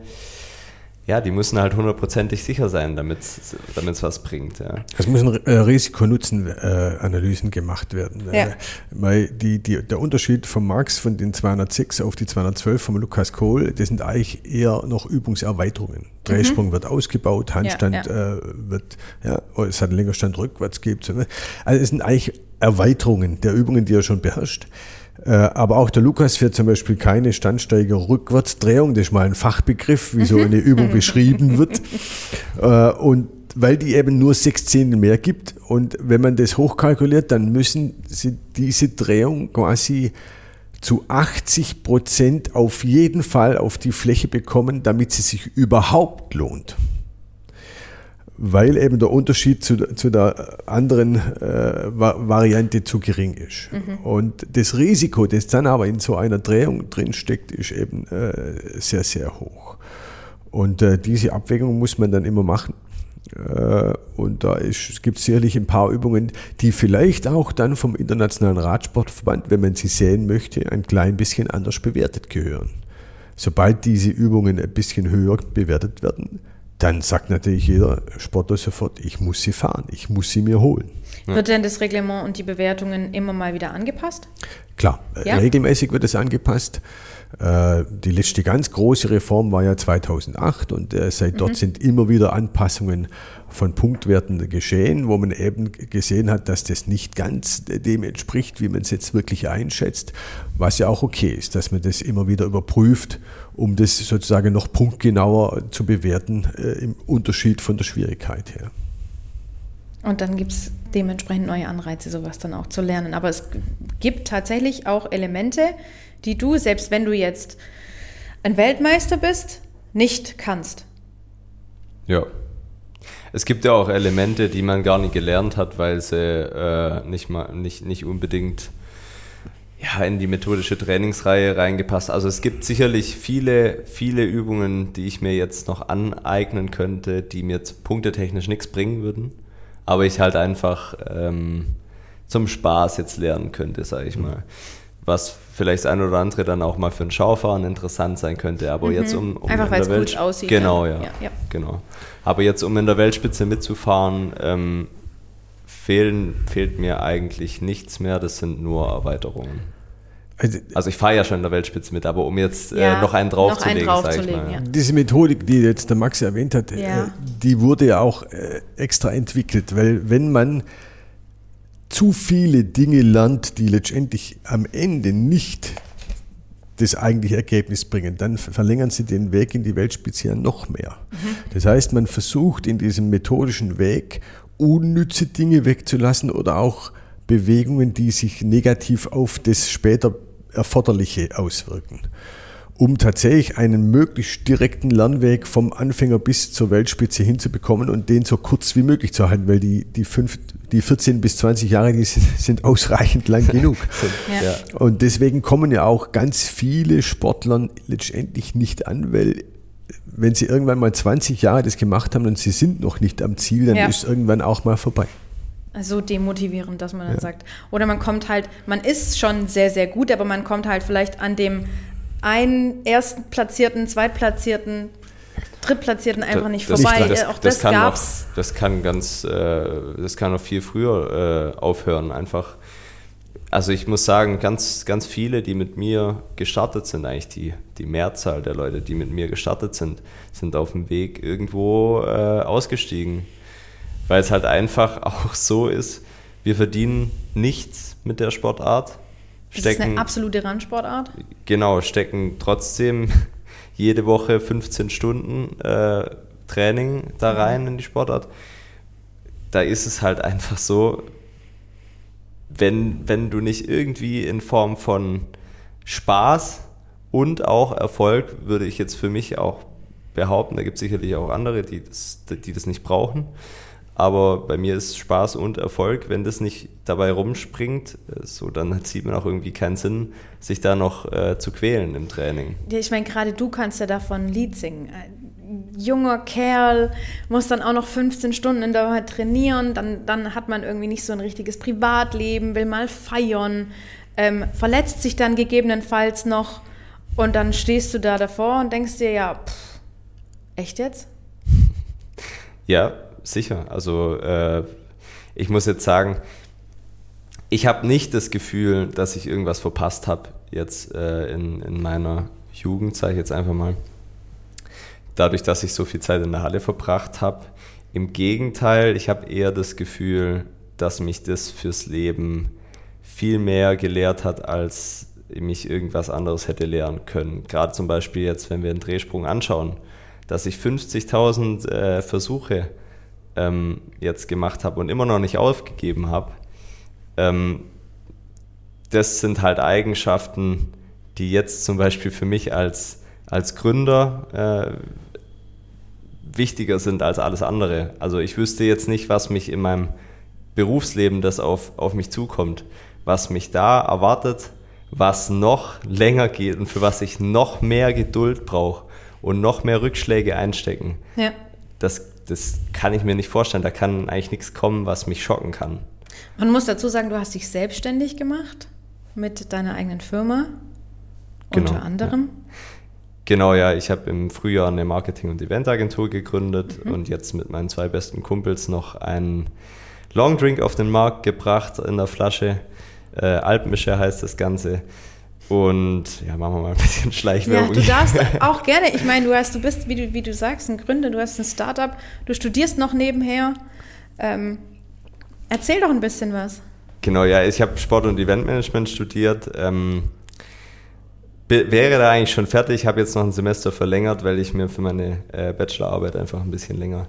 ja, die müssen halt hundertprozentig sicher sein, damit es was bringt. Ja. Es müssen äh, Risiko-Nutzen-Analysen gemacht werden. Ja. Äh, weil die, die, der Unterschied vom Max von den 206 auf die 212 vom Lukas Kohl, das sind eigentlich eher noch Übungserweiterungen. Drehsprung wird ausgebaut, Handstand Mhm. ja. Äh, wird, ja, oh, es hat einen Längerstand rückwärts gibt. ne? Also es sind eigentlich Erweiterungen der Übungen, die er schon beherrscht. Äh, Aber auch der Lukas fährt zum Beispiel keine Standsteiger-Rückwärtsdrehung. Das ist mal ein Fachbegriff, wie so eine Übung beschrieben wird. Äh, Und weil die eben nur sechs Zehntel mehr gibt. Und wenn man das hochkalkuliert, dann müssen sie diese Drehung quasi zu 80 Prozent auf jeden Fall auf die Fläche bekommen, damit sie sich überhaupt lohnt weil eben der Unterschied zu, zu der anderen äh, Va- Variante zu gering ist. Und das Risiko, das dann aber in so einer Drehung drin steckt, ist eben äh, sehr, sehr hoch. Und äh, diese Abwägung muss man dann immer machen. Äh, und da gibt es sicherlich ein paar Übungen, die vielleicht auch dann vom Internationalen Radsportverband, wenn man sie sehen möchte, ein klein bisschen anders bewertet gehören. Sobald diese Übungen ein bisschen höher bewertet werden, dann sagt natürlich jeder Sportler sofort, ich muss sie fahren, ich muss sie mir holen. Wird denn das Reglement und die Bewertungen immer mal wieder angepasst? Klar, äh, Ja? regelmäßig wird es angepasst. Äh, Die letzte ganz große Reform war ja 2008 und äh, seit dort sind immer wieder Anpassungen von Punktwerten geschehen, wo man eben gesehen hat, dass das nicht ganz dem entspricht, wie man es jetzt wirklich einschätzt, was ja auch okay ist, dass man das immer wieder überprüft, um das sozusagen noch punktgenauer zu bewerten äh, im Unterschied von der Schwierigkeit her. Und dann gibt es dementsprechend neue Anreize, sowas dann auch zu lernen. Aber es gibt tatsächlich auch Elemente, die du, selbst wenn du jetzt ein Weltmeister bist, nicht kannst. Ja. Es gibt ja auch Elemente, die man gar nicht gelernt hat, weil sie äh, nicht, mal, nicht, nicht unbedingt ja, in die methodische Trainingsreihe reingepasst. Also es gibt sicherlich viele, viele Übungen, die ich mir jetzt noch aneignen könnte, die mir punktetechnisch nichts bringen würden, aber ich halt einfach ähm, zum Spaß jetzt lernen könnte, sage ich mal. Was vielleicht das ein oder andere dann auch mal für ein Schaufahren interessant sein könnte, aber jetzt um, um Einfach der cool Welt- aussieht, Genau, ja. Ja, ja. Genau. Aber jetzt, um in der Weltspitze mitzufahren, ähm, fehlen, fehlt mir eigentlich nichts mehr. Das sind nur Erweiterungen. Also Also ich fahre ja schon in der Weltspitze mit, aber um jetzt Ja, äh, noch einen draufzulegen, sag ich draufzulegen, mal. ja. Diese Methodik, die jetzt der Max erwähnt hat, Ja. äh, die wurde ja auch äh, extra entwickelt, weil wenn man zu viele Dinge lernt, die letztendlich am Ende nicht das eigentliche Ergebnis bringen, dann verlängern sie den Weg in die Weltspitze ja noch mehr. Mhm. Das heißt, man versucht in diesem methodischen Weg unnütze Dinge wegzulassen oder auch Bewegungen, die sich negativ auf das später Erforderliche auswirken um tatsächlich einen möglichst direkten Lernweg vom Anfänger bis zur Weltspitze hinzubekommen und den so kurz wie möglich zu halten, weil die, die, fünf, die 14 bis 20 Jahre, die sind, sind ausreichend lang genug. ja. Und deswegen kommen ja auch ganz viele Sportler letztendlich nicht an, weil wenn sie irgendwann mal 20 Jahre das gemacht haben und sie sind noch nicht am Ziel, dann ja. ist irgendwann auch mal vorbei so demotivierend, dass man dann ja. sagt. Oder man kommt halt, man ist schon sehr, sehr gut, aber man kommt halt vielleicht an dem einen ersten Platzierten, Zweitplatzierten, Drittplatzierten einfach nicht vorbei. Das, das, auch das, das kann gab's. Noch, das kann ganz, äh, das kann noch viel früher äh, aufhören. Einfach. Also ich muss sagen, ganz, ganz viele, die mit mir gestartet sind, eigentlich die, die Mehrzahl der Leute, die mit mir gestartet sind, sind auf dem Weg irgendwo äh, ausgestiegen. Weil es halt einfach auch so ist, wir verdienen nichts mit der Sportart stecken. Das ist eine absolute Randsportart? Genau, stecken trotzdem jede Woche 15 Stunden äh, Training da mhm. rein in die Sportart. Da ist es halt einfach so, wenn, wenn du nicht irgendwie in Form von Spaß und auch Erfolg, würde ich jetzt für mich auch behaupten, da gibt es sicherlich auch andere, die das, die das nicht brauchen, aber bei mir ist Spaß und Erfolg, wenn das nicht dabei rumspringt, äh, so dann sieht man auch irgendwie keinen Sinn, sich da noch äh, zu quälen im Training. Ja, ich meine, gerade du kannst ja davon ein Lied singen. Ein junger Kerl muss dann auch noch 15 Stunden in der Woche trainieren, dann, dann hat man irgendwie nicht so ein richtiges Privatleben, will mal feiern, ähm, verletzt sich dann gegebenenfalls noch und dann stehst du da davor und denkst dir, ja, pff, echt jetzt? Ja, sicher. Also äh, ich muss jetzt sagen, ich habe nicht das Gefühl, dass ich irgendwas verpasst habe jetzt äh, in, in meiner Jugend, sage ich jetzt einfach mal. Dadurch, dass ich so viel Zeit in der Halle verbracht habe. Im Gegenteil, ich habe eher das Gefühl, dass mich das fürs Leben viel mehr gelehrt hat, als mich irgendwas anderes hätte lernen können. Gerade zum Beispiel jetzt, wenn wir einen Drehsprung anschauen, dass ich 50.000 äh, Versuche ähm, jetzt gemacht habe und immer noch nicht aufgegeben habe, ähm, das sind halt Eigenschaften, die jetzt zum Beispiel für mich als, als Gründer äh, wichtiger sind als alles andere. Also ich wüsste jetzt nicht, was mich in meinem Berufsleben, das auf, auf mich zukommt, was mich da erwartet, was noch länger geht und für was ich noch mehr Geduld brauche und noch mehr Rückschläge einstecken. Ja. Das das kann ich mir nicht vorstellen. Da kann eigentlich nichts kommen, was mich schocken kann. Man muss dazu sagen, du hast dich selbstständig gemacht mit deiner eigenen Firma, genau, unter anderem. Ja. Genau, ja. Ich habe im Frühjahr eine Marketing- und Eventagentur gegründet mhm. und jetzt mit meinen zwei besten Kumpels noch einen Longdrink auf den Markt gebracht in der Flasche. Äh, Alpmische heißt das Ganze. Und ja, machen wir mal ein bisschen Schleichwerbung. Ja, du darfst auch gerne. Ich meine, du hast, du bist, wie du, wie du sagst, ein Gründer, du hast ein Startup, du studierst noch nebenher. Ähm, erzähl doch ein bisschen was. Genau, ja, ich habe Sport- und Eventmanagement studiert. Ähm, wäre da eigentlich schon fertig, habe jetzt noch ein Semester verlängert, weil ich mir für meine äh, Bachelorarbeit einfach ein bisschen länger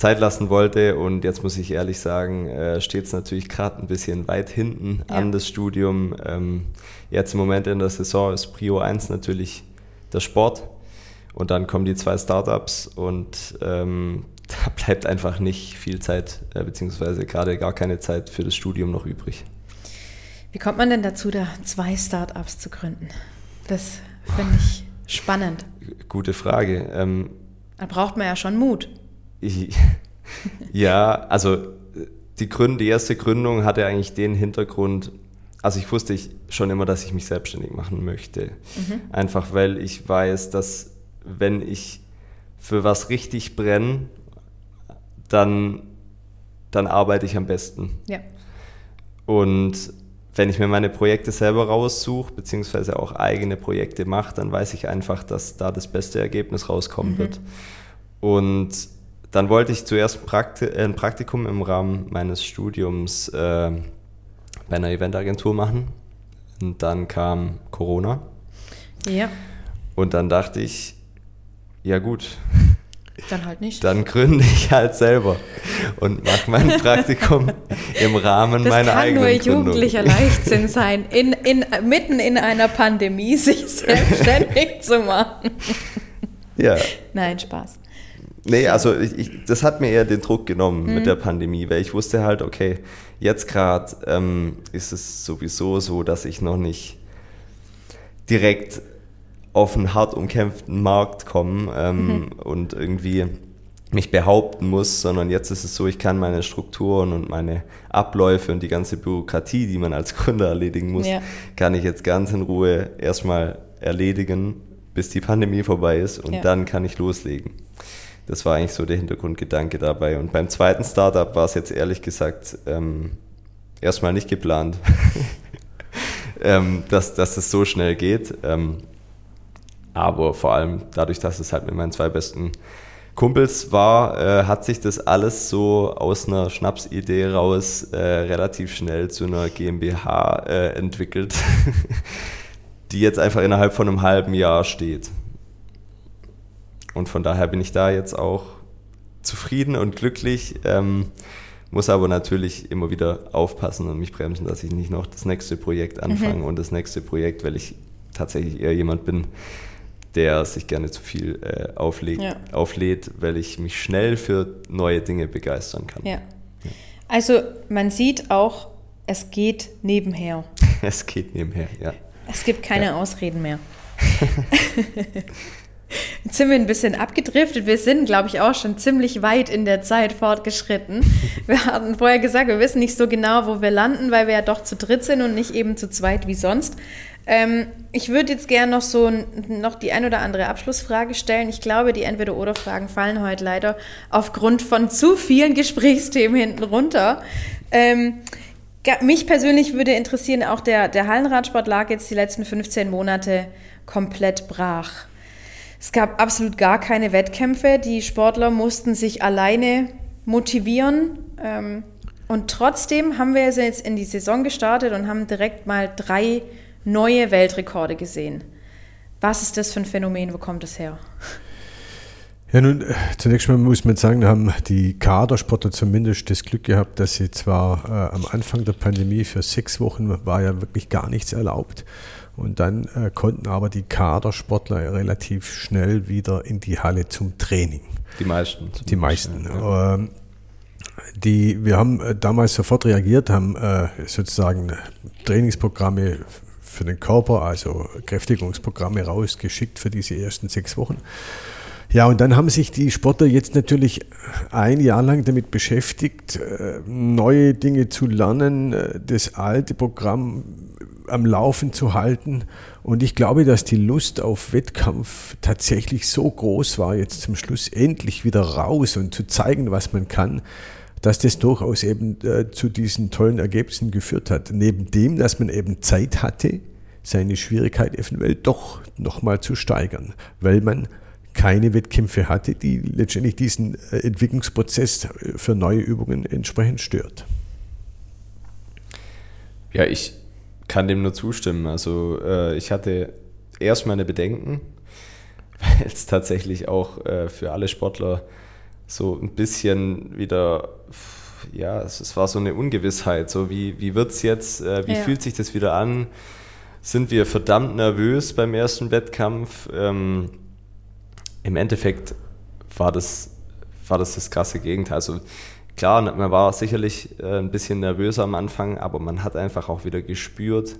Zeit lassen wollte. Und jetzt muss ich ehrlich sagen, äh, steht es natürlich gerade ein bisschen weit hinten ja. an das Studium. Ähm, jetzt im Moment in der Saison ist Prio 1 natürlich der Sport. Und dann kommen die zwei Startups und ähm, da bleibt einfach nicht viel Zeit, äh, beziehungsweise gerade gar keine Zeit für das Studium noch übrig. Wie kommt man denn dazu, da zwei Startups zu gründen? Das finde ich spannend. Gute Frage. Ähm, da braucht man ja schon Mut. ja, also die, Gründ, die erste Gründung hatte eigentlich den Hintergrund, also ich wusste ich schon immer, dass ich mich selbstständig machen möchte. Mhm. Einfach weil ich weiß, dass wenn ich für was richtig brenne, dann, dann arbeite ich am besten. Ja. Und wenn ich mir meine Projekte selber raussuche, beziehungsweise auch eigene Projekte mache, dann weiß ich einfach, dass da das beste Ergebnis rauskommen mhm. wird. Und dann wollte ich zuerst ein, Praktikum im Rahmen meines Studiums äh, bei einer Eventagentur machen. Und dann kam Corona. Ja. Und dann dachte ich, ja gut, dann halt nicht. Dann gründe ich halt selber und mache mein Praktikum im Rahmen das meiner eigenen Gründung. Das kann nur jugendlicher Leichtsinn sein, in, in, mitten in einer Pandemie sich selbstständig zu machen. Ja. Nein, Spaß. Nee, also ich, ich, das hat mir eher den Druck genommen mhm. mit der Pandemie, weil ich wusste halt, okay, jetzt gerade ähm, ist es sowieso so, dass ich noch nicht direkt auf einen hart umkämpften Markt kommen ähm, mhm. und irgendwie mich behaupten muss, sondern jetzt ist es so, ich kann meine Strukturen und meine Abläufe und die ganze Bürokratie, die man als Gründer erledigen muss, ja. kann ich jetzt ganz in Ruhe erstmal erledigen, bis die Pandemie vorbei ist und ja. dann kann ich loslegen. Das war eigentlich so der Hintergrundgedanke dabei. Und beim zweiten Startup war es jetzt ehrlich gesagt ähm, erstmal nicht geplant, ähm, dass, dass es so schnell geht. Ähm, aber vor allem dadurch, dass es halt mit meinen zwei besten Kumpels war, äh, hat sich das alles so aus einer Schnapsidee raus äh, relativ schnell zu einer GmbH äh, entwickelt, die jetzt einfach innerhalb von einem halben Jahr steht. Und von daher bin ich da jetzt auch zufrieden und glücklich, ähm, muss aber natürlich immer wieder aufpassen und mich bremsen, dass ich nicht noch das nächste Projekt anfange mhm. und das nächste Projekt, weil ich tatsächlich eher jemand bin, der sich gerne zu viel äh, auflegt, ja. auflädt, weil ich mich schnell für neue Dinge begeistern kann. Ja. ja. Also man sieht auch, es geht nebenher. es geht nebenher, ja. Es gibt keine ja. Ausreden mehr. Jetzt sind wir ein bisschen abgedriftet. Wir sind, glaube ich, auch schon ziemlich weit in der Zeit fortgeschritten. Wir hatten vorher gesagt, wir wissen nicht so genau, wo wir landen, weil wir ja doch zu dritt sind und nicht eben zu zweit wie sonst. Ähm, ich würde jetzt gerne noch so noch die ein oder andere Abschlussfrage stellen. Ich glaube, die Entweder-Oder-Fragen fallen heute leider aufgrund von zu vielen Gesprächsthemen hinten runter. Ähm, mich persönlich würde interessieren, auch der, der Hallenradsport lag jetzt die letzten 15 Monate komplett brach. Es gab absolut gar keine Wettkämpfe. Die Sportler mussten sich alleine motivieren. Ähm, und trotzdem haben wir jetzt in die Saison gestartet und haben direkt mal drei neue Weltrekorde gesehen. Was ist das für ein Phänomen? Wo kommt es her? Ja, nun, äh, zunächst mal muss man sagen, haben die Kadersportler zumindest das Glück gehabt, dass sie zwar äh, am Anfang der Pandemie für sechs Wochen war ja wirklich gar nichts erlaubt. Und dann äh, konnten aber die Kadersportler relativ schnell wieder in die Halle zum Training. Die meisten. Die meisten. Ja. Ähm, die, wir haben äh, damals sofort reagiert, haben äh, sozusagen Trainingsprogramme für den Körper, also Kräftigungsprogramme rausgeschickt für diese ersten sechs Wochen. Ja, und dann haben sich die Sportler jetzt natürlich ein Jahr lang damit beschäftigt, äh, neue Dinge zu lernen, äh, das alte Programm am Laufen zu halten. Und ich glaube, dass die Lust auf Wettkampf tatsächlich so groß war, jetzt zum Schluss endlich wieder raus und zu zeigen, was man kann, dass das durchaus eben äh, zu diesen tollen Ergebnissen geführt hat. Neben dem, dass man eben Zeit hatte, seine Schwierigkeit eventuell doch nochmal zu steigern, weil man keine Wettkämpfe hatte, die letztendlich diesen äh, Entwicklungsprozess äh, für neue Übungen entsprechend stört. Ja, ich kann dem nur zustimmen. Also äh, ich hatte erst meine Bedenken, weil es tatsächlich auch äh, für alle Sportler so ein bisschen wieder, ja, es, es war so eine Ungewissheit. So, wie, wie wird es jetzt, äh, wie ja. fühlt sich das wieder an? Sind wir verdammt nervös beim ersten Wettkampf? Ähm, Im Endeffekt war das, war das das krasse Gegenteil. Also klar, man war sicherlich äh, ein bisschen nervöser am Anfang, aber man hat einfach auch wieder gespürt,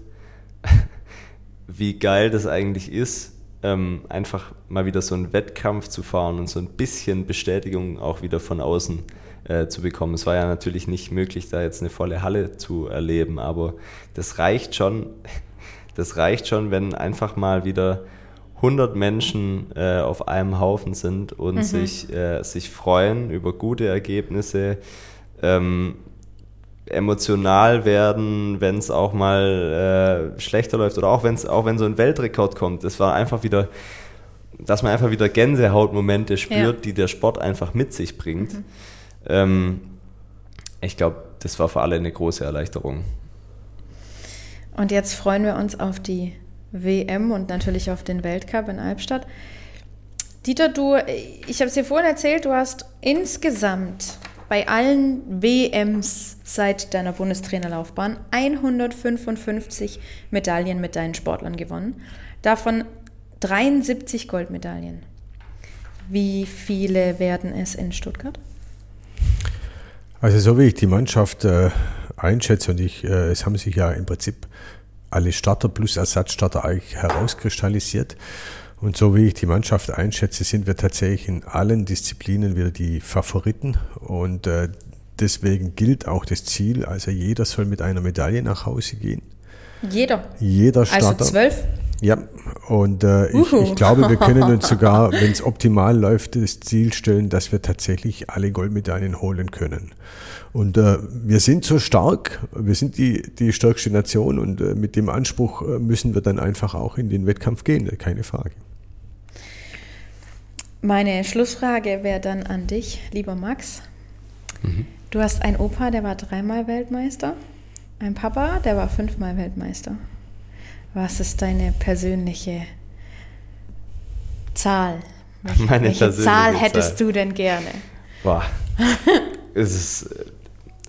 wie geil das eigentlich ist, ähm, einfach mal wieder so einen Wettkampf zu fahren und so ein bisschen Bestätigung auch wieder von außen äh, zu bekommen. Es war ja natürlich nicht möglich, da jetzt eine volle Halle zu erleben, aber das reicht schon, das reicht schon, wenn einfach mal wieder 100 Menschen äh, auf einem Haufen sind und mhm. sich, äh, sich freuen über gute Ergebnisse, ähm, emotional werden, wenn es auch mal äh, schlechter läuft oder auch, wenn's, auch wenn so ein Weltrekord kommt. Das war einfach wieder, dass man einfach wieder Gänsehautmomente spürt, ja. die der Sport einfach mit sich bringt. Mhm. Ähm, ich glaube, das war für alle eine große Erleichterung. Und jetzt freuen wir uns auf die WM und natürlich auf den Weltcup in Albstadt. Dieter, du, ich habe es dir vorhin erzählt, du hast insgesamt bei allen WMs seit deiner Bundestrainerlaufbahn 155 Medaillen mit deinen Sportlern gewonnen. Davon 73 Goldmedaillen. Wie viele werden es in Stuttgart? Also so wie ich die Mannschaft äh, einschätze und ich, äh, es haben sich ja im Prinzip alle Starter plus Ersatzstarter eigentlich herauskristallisiert. Und so wie ich die Mannschaft einschätze, sind wir tatsächlich in allen Disziplinen wieder die Favoriten. Und äh, deswegen gilt auch das Ziel, also jeder soll mit einer Medaille nach Hause gehen. Jeder. Jeder Also Starter. zwölf? Ja, und äh, ich, ich glaube, wir können uns sogar, wenn es optimal läuft, das Ziel stellen, dass wir tatsächlich alle Goldmedaillen holen können. Und äh, wir sind so stark, wir sind die, die stärkste Nation und äh, mit dem Anspruch äh, müssen wir dann einfach auch in den Wettkampf gehen, keine Frage. Meine Schlussfrage wäre dann an dich, lieber Max. Du hast einen Opa, der war dreimal Weltmeister, ein Papa, der war fünfmal Weltmeister. Was ist deine persönliche Zahl? Welche, Meine welche persönliche Zahl hättest Zahl. du denn gerne? Boah. es ist, äh,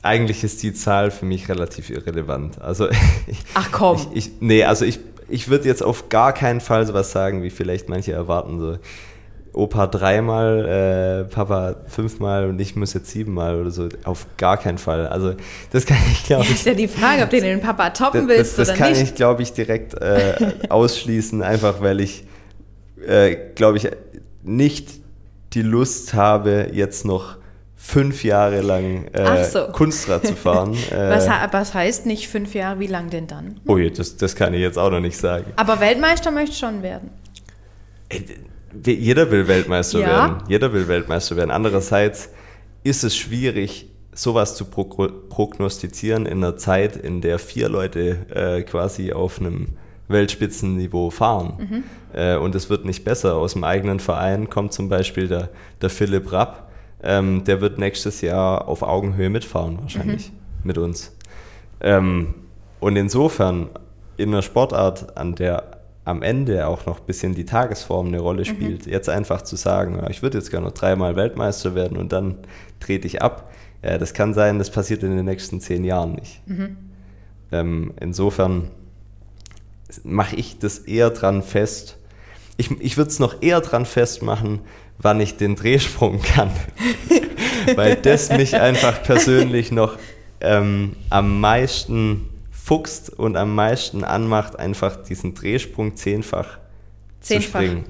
eigentlich ist die Zahl für mich relativ irrelevant. Also ich, Ach komm. Ich, ich, nee, also ich, ich würde jetzt auf gar keinen Fall sowas sagen, wie vielleicht manche erwarten. So, Opa dreimal, äh, Papa fünfmal und ich muss jetzt siebenmal oder so. Auf gar keinen Fall. Also das kann ich, glaube ich, ist ja die Frage, ob du den Papa toppen das, willst das, das oder kann nicht. ich, glaube ich, direkt äh, ausschließen, einfach weil ich, äh, glaube ich, nicht die Lust habe, jetzt noch fünf Jahre lang äh, so. Kunstrad zu fahren. Äh, was, was heißt nicht fünf Jahre? Wie lang denn dann? oh je, das, das kann ich jetzt auch noch nicht sagen. Aber Weltmeister möchte schon werden. We- Jeder will Weltmeister Ja. werden. Jeder will Weltmeister werden. Andererseits ist es schwierig, sowas zu pro prognostizieren in einer Zeit, in der vier Leute äh, quasi auf einem Weltspitzenniveau fahren. Äh, und es wird nicht besser. Aus dem eigenen Verein kommt zum Beispiel der, der Philipp Rapp. Ähm, der wird nächstes Jahr auf Augenhöhe mitfahren, wahrscheinlich, mit uns. Ähm, und insofern in einer Sportart, an der am Ende auch noch ein bisschen die Tagesform eine Rolle spielt, jetzt einfach zu sagen, ich würde jetzt gerne noch dreimal Weltmeister werden und dann trete ich ab, ja, das kann sein, das passiert in den nächsten zehn Jahren nicht. Ähm, insofern mache ich das eher dran fest. Ich, ich würde es noch eher dran festmachen, wann ich den Drehsprung kann. Weil das mich einfach persönlich noch ähm, am meisten fuchst und am meisten anmacht, einfach diesen Drehsprung zehnfach, Zehnfach. zu springen.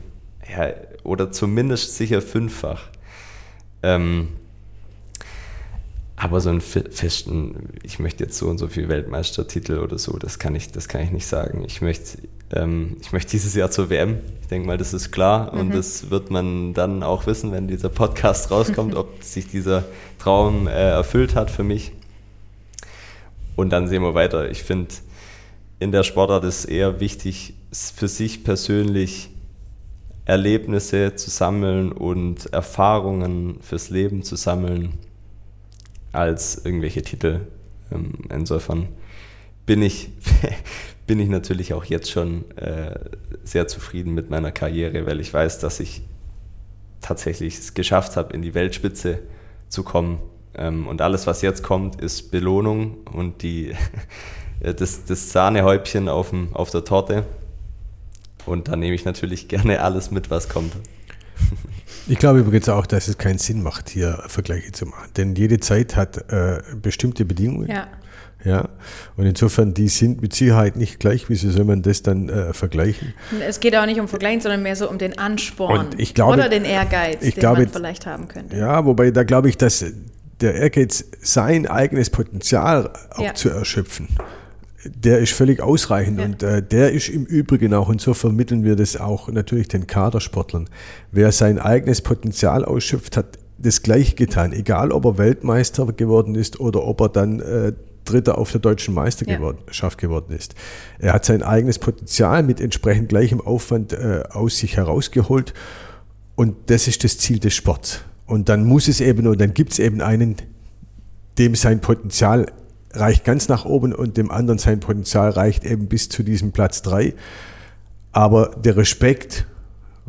Ja, oder zumindest sicher fünffach. Ähm, aber so einen fe- festen, ich möchte jetzt so und so viel Weltmeistertitel oder so, das kann ich, das kann ich nicht sagen. Ich möchte, ähm, ich möchte dieses Jahr zur WM. Ich denke mal, das ist klar und das wird man dann auch wissen, wenn dieser Podcast rauskommt, ob sich dieser Traum äh, erfüllt hat für mich. Und dann sehen wir weiter. Ich finde, in der Sportart ist eher wichtig, für sich persönlich Erlebnisse zu sammeln und Erfahrungen fürs Leben zu sammeln, als irgendwelche Titel. Ähm, Insofern bin ich, bin ich natürlich auch jetzt schon äh, sehr zufrieden mit meiner Karriere, weil ich weiß, dass ich tatsächlich es geschafft habe, in die Weltspitze zu kommen. Ähm, und alles, was jetzt kommt, ist Belohnung und die, das, das Sahnehäubchen auf, dem, auf der Torte. Und da nehme ich natürlich gerne alles mit, was kommt. Ich glaube übrigens auch, dass es keinen Sinn macht, hier Vergleiche zu machen. Denn jede Zeit hat äh, bestimmte Bedingungen. Ja. Ja, und insofern, die sind mit Sicherheit nicht gleich. Wieso soll man das dann äh, vergleichen? Es geht auch nicht um Vergleichen, sondern mehr so um den Ansporn glaube- oder den Ehrgeiz, den glaube- man vielleicht haben könnte. Ja, wobei da glaube ich, dass der Ehrgeiz, sein eigenes Potenzial auch Ja. zu erschöpfen, der ist völlig ausreichend Ja. und äh, der ist im Übrigen auch, und so vermitteln wir das auch natürlich den Kadersportlern. Wer sein eigenes Potenzial ausschöpft, hat das gleich getan, egal ob er Weltmeister geworden ist oder ob er dann äh, Dritter auf der deutschen Meisterschaft geworden ist. Er hat sein eigenes Potenzial mit entsprechend gleichem Aufwand äh, aus sich herausgeholt und das ist das Ziel des Sports. Und dann muss es eben, und dann gibt es eben einen, dem sein Potenzial reicht ganz nach oben und dem anderen sein Potenzial reicht eben bis zu diesem Platz drei. Aber der Respekt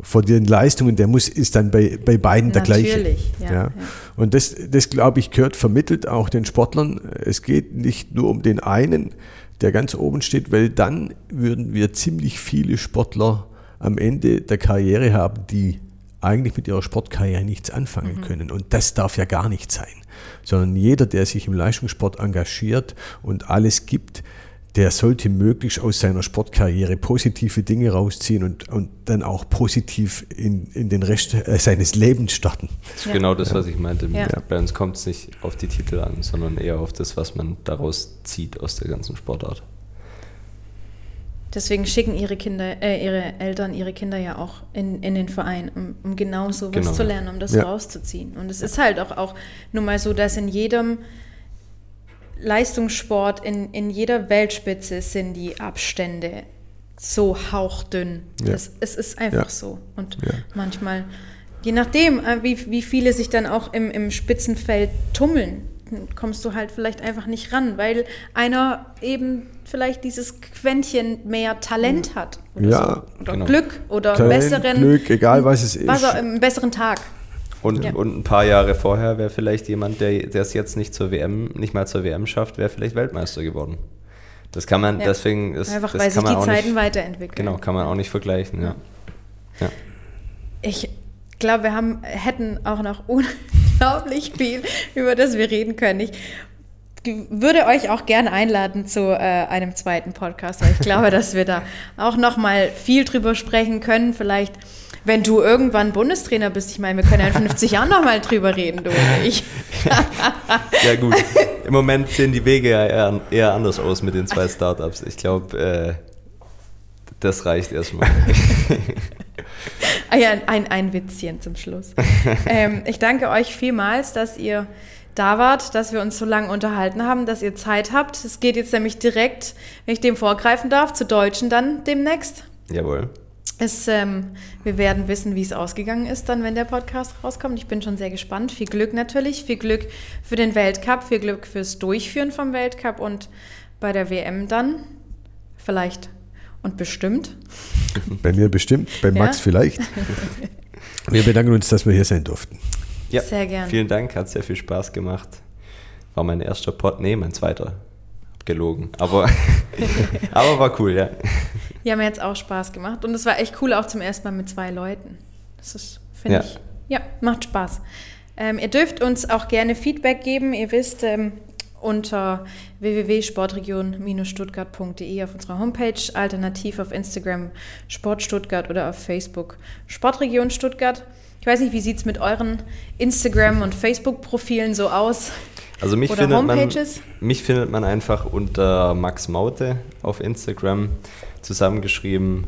vor den Leistungen, der muss, ist dann bei, bei beiden der gleiche. Ja, Ja. ja. Und das, das glaube ich, gehört vermittelt auch den Sportlern. Es geht nicht nur um den einen, der ganz oben steht, weil dann würden wir ziemlich viele Sportler am Ende der Karriere haben, die eigentlich mit ihrer Sportkarriere nichts anfangen können. Und das darf ja gar nicht sein. Sondern jeder, der sich im Leistungssport engagiert und alles gibt, der sollte möglichst aus seiner Sportkarriere positive Dinge rausziehen und, und dann auch positiv in, in den Rest äh, seines Lebens starten. Das ist Ja. genau das, was ich meinte. Ja. Bei uns kommt es nicht auf die Titel an, sondern eher auf das, was man daraus zieht aus der ganzen Sportart. Deswegen schicken ihre Kinder, äh, ihre Eltern ihre Kinder ja auch in, in den Verein, um, um genau so was Genau. zu lernen, um das Ja. rauszuziehen. Und es ist halt auch, auch nun mal so, dass in jedem Leistungssport, in, in jeder Weltspitze sind die Abstände so hauchdünn. Ja. Das, es ist einfach Ja. so. Und Ja. manchmal, je nachdem, äh, wie, wie viele sich dann auch im, im Spitzenfeld tummeln, kommst du halt vielleicht einfach nicht ran, weil einer eben vielleicht dieses Quäntchen mehr Talent hat. Oder, Ja, so. oder genau. Glück oder Talent, besseren. Glück, egal was es was ist. auch, einen besseren Tag. Und, Ja. und ein paar Jahre vorher wäre vielleicht jemand, der es jetzt nicht zur WM, nicht mal zur WM schafft, wäre vielleicht Weltmeister geworden. Das kann man, Ja. deswegen ist Einfach das weil kann sich man die Zeiten nicht, weiterentwickeln. Genau, kann man auch nicht vergleichen, ja. ja. Ich glaube, wir haben, hätten auch noch unglaublich viel, über das wir reden können. Ich würde euch auch gerne einladen zu äh, einem zweiten Podcast, weil ich glaube, dass wir da auch noch mal viel drüber sprechen können. Vielleicht, wenn du irgendwann Bundestrainer bist. Ich meine, wir können ja in 50 Jahren noch mal drüber reden, du und ich. Ja gut, im Moment sehen die Wege ja eher, eher anders aus mit den zwei Startups. Ich glaube, äh, das reicht erstmal. Ah ja, ein, ein Witzchen zum Schluss. ähm, ich danke euch vielmals, dass ihr da wart, dass wir uns so lange unterhalten haben, dass ihr Zeit habt. Es geht jetzt nämlich direkt, wenn ich dem vorgreifen darf, zu Deutschen dann demnächst. Jawohl. Es, ähm, wir werden wissen, wie es ausgegangen ist, dann, wenn der Podcast rauskommt. Ich bin schon sehr gespannt. Viel Glück natürlich, viel Glück für den Weltcup, viel Glück fürs Durchführen vom Weltcup und bei der WM dann vielleicht und bestimmt. Bei mir bestimmt, bei Max Ja. vielleicht. Wir bedanken uns, dass wir hier sein durften. Ja, Sehr gern. Vielen Dank, hat sehr viel Spaß gemacht. War mein erster Pod, nee, mein zweiter. Hab gelogen. Aber, aber war cool, ja. Ja, mir hat es auch Spaß gemacht. Und es war echt cool, auch zum ersten Mal mit zwei Leuten. Das ist, finde Ja. ich, ja, macht Spaß. Ähm, ihr dürft uns auch gerne Feedback geben. Ihr wisst, ähm, unter www.sportregion-stuttgart.de auf unserer Homepage, alternativ auf Instagram Sport Stuttgart oder auf Facebook Sportregion Stuttgart. Ich weiß nicht, wie sieht es mit euren Instagram- und Facebook-Profilen so aus? Also mich Oder findet, man, Homepages? mich findet man einfach unter Max Maute auf Instagram zusammengeschrieben.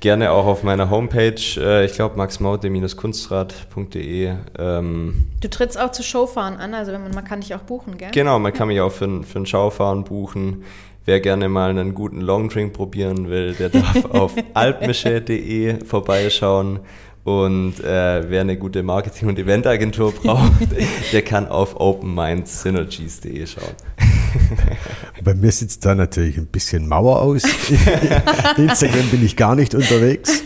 Gerne auch auf meiner Homepage, äh, ich glaube maxmaute-kunstrad.de. Ähm, Du trittst auch zu Showfahren an, also wenn man, man kann dich auch buchen, gell? genau, man kann mich auch für, ein- für ein Schaufahren buchen. Wer gerne mal einen guten Longdrink probieren will, der darf auf alpmische.de vorbeischauen. Und äh, wer eine gute Marketing- und Eventagentur braucht, der kann auf openmindsynergies.de schauen. Bei mir sitzt da natürlich ein bisschen Mauer aus. Instagram bin ich gar nicht unterwegs.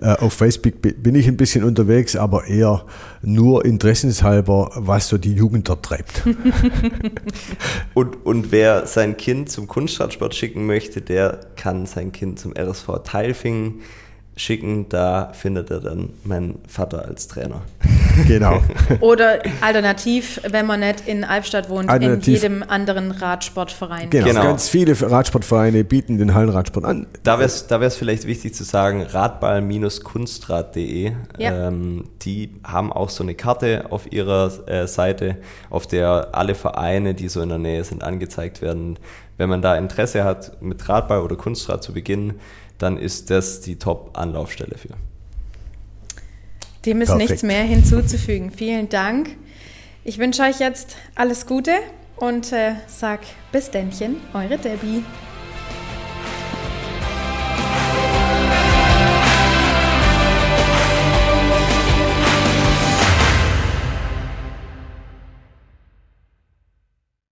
Äh, Auf Facebook bi- bin ich ein bisschen unterwegs, aber eher nur interessenshalber, was so die Jugend dort treibt. Und, und wer sein Kind zum Kunstradsport schicken möchte, der kann sein Kind zum RSV Teilfingen schicken. Da findet er dann meinen Vater als Trainer. Genau. Oder alternativ, wenn man nicht in Albstadt wohnt, Alternativ- in jedem anderen Radsportverein. Genau. Genau. Ganz viele Radsportvereine bieten den Hallenradsport an. Da wäre es da wär's vielleicht wichtig zu sagen, radball-kunstrad.de. Ja. Ähm, die haben auch so eine Karte auf ihrer äh, Seite, auf der alle Vereine, die so in der Nähe sind, angezeigt werden. Wenn man da Interesse hat, mit Radball oder Kunstrad zu beginnen, dann ist das die Top-Anlaufstelle für. Dem ist Perfekt. nichts mehr hinzuzufügen. Vielen Dank. Ich wünsche euch jetzt alles Gute und äh, sag bis dennchen, eure Debbie.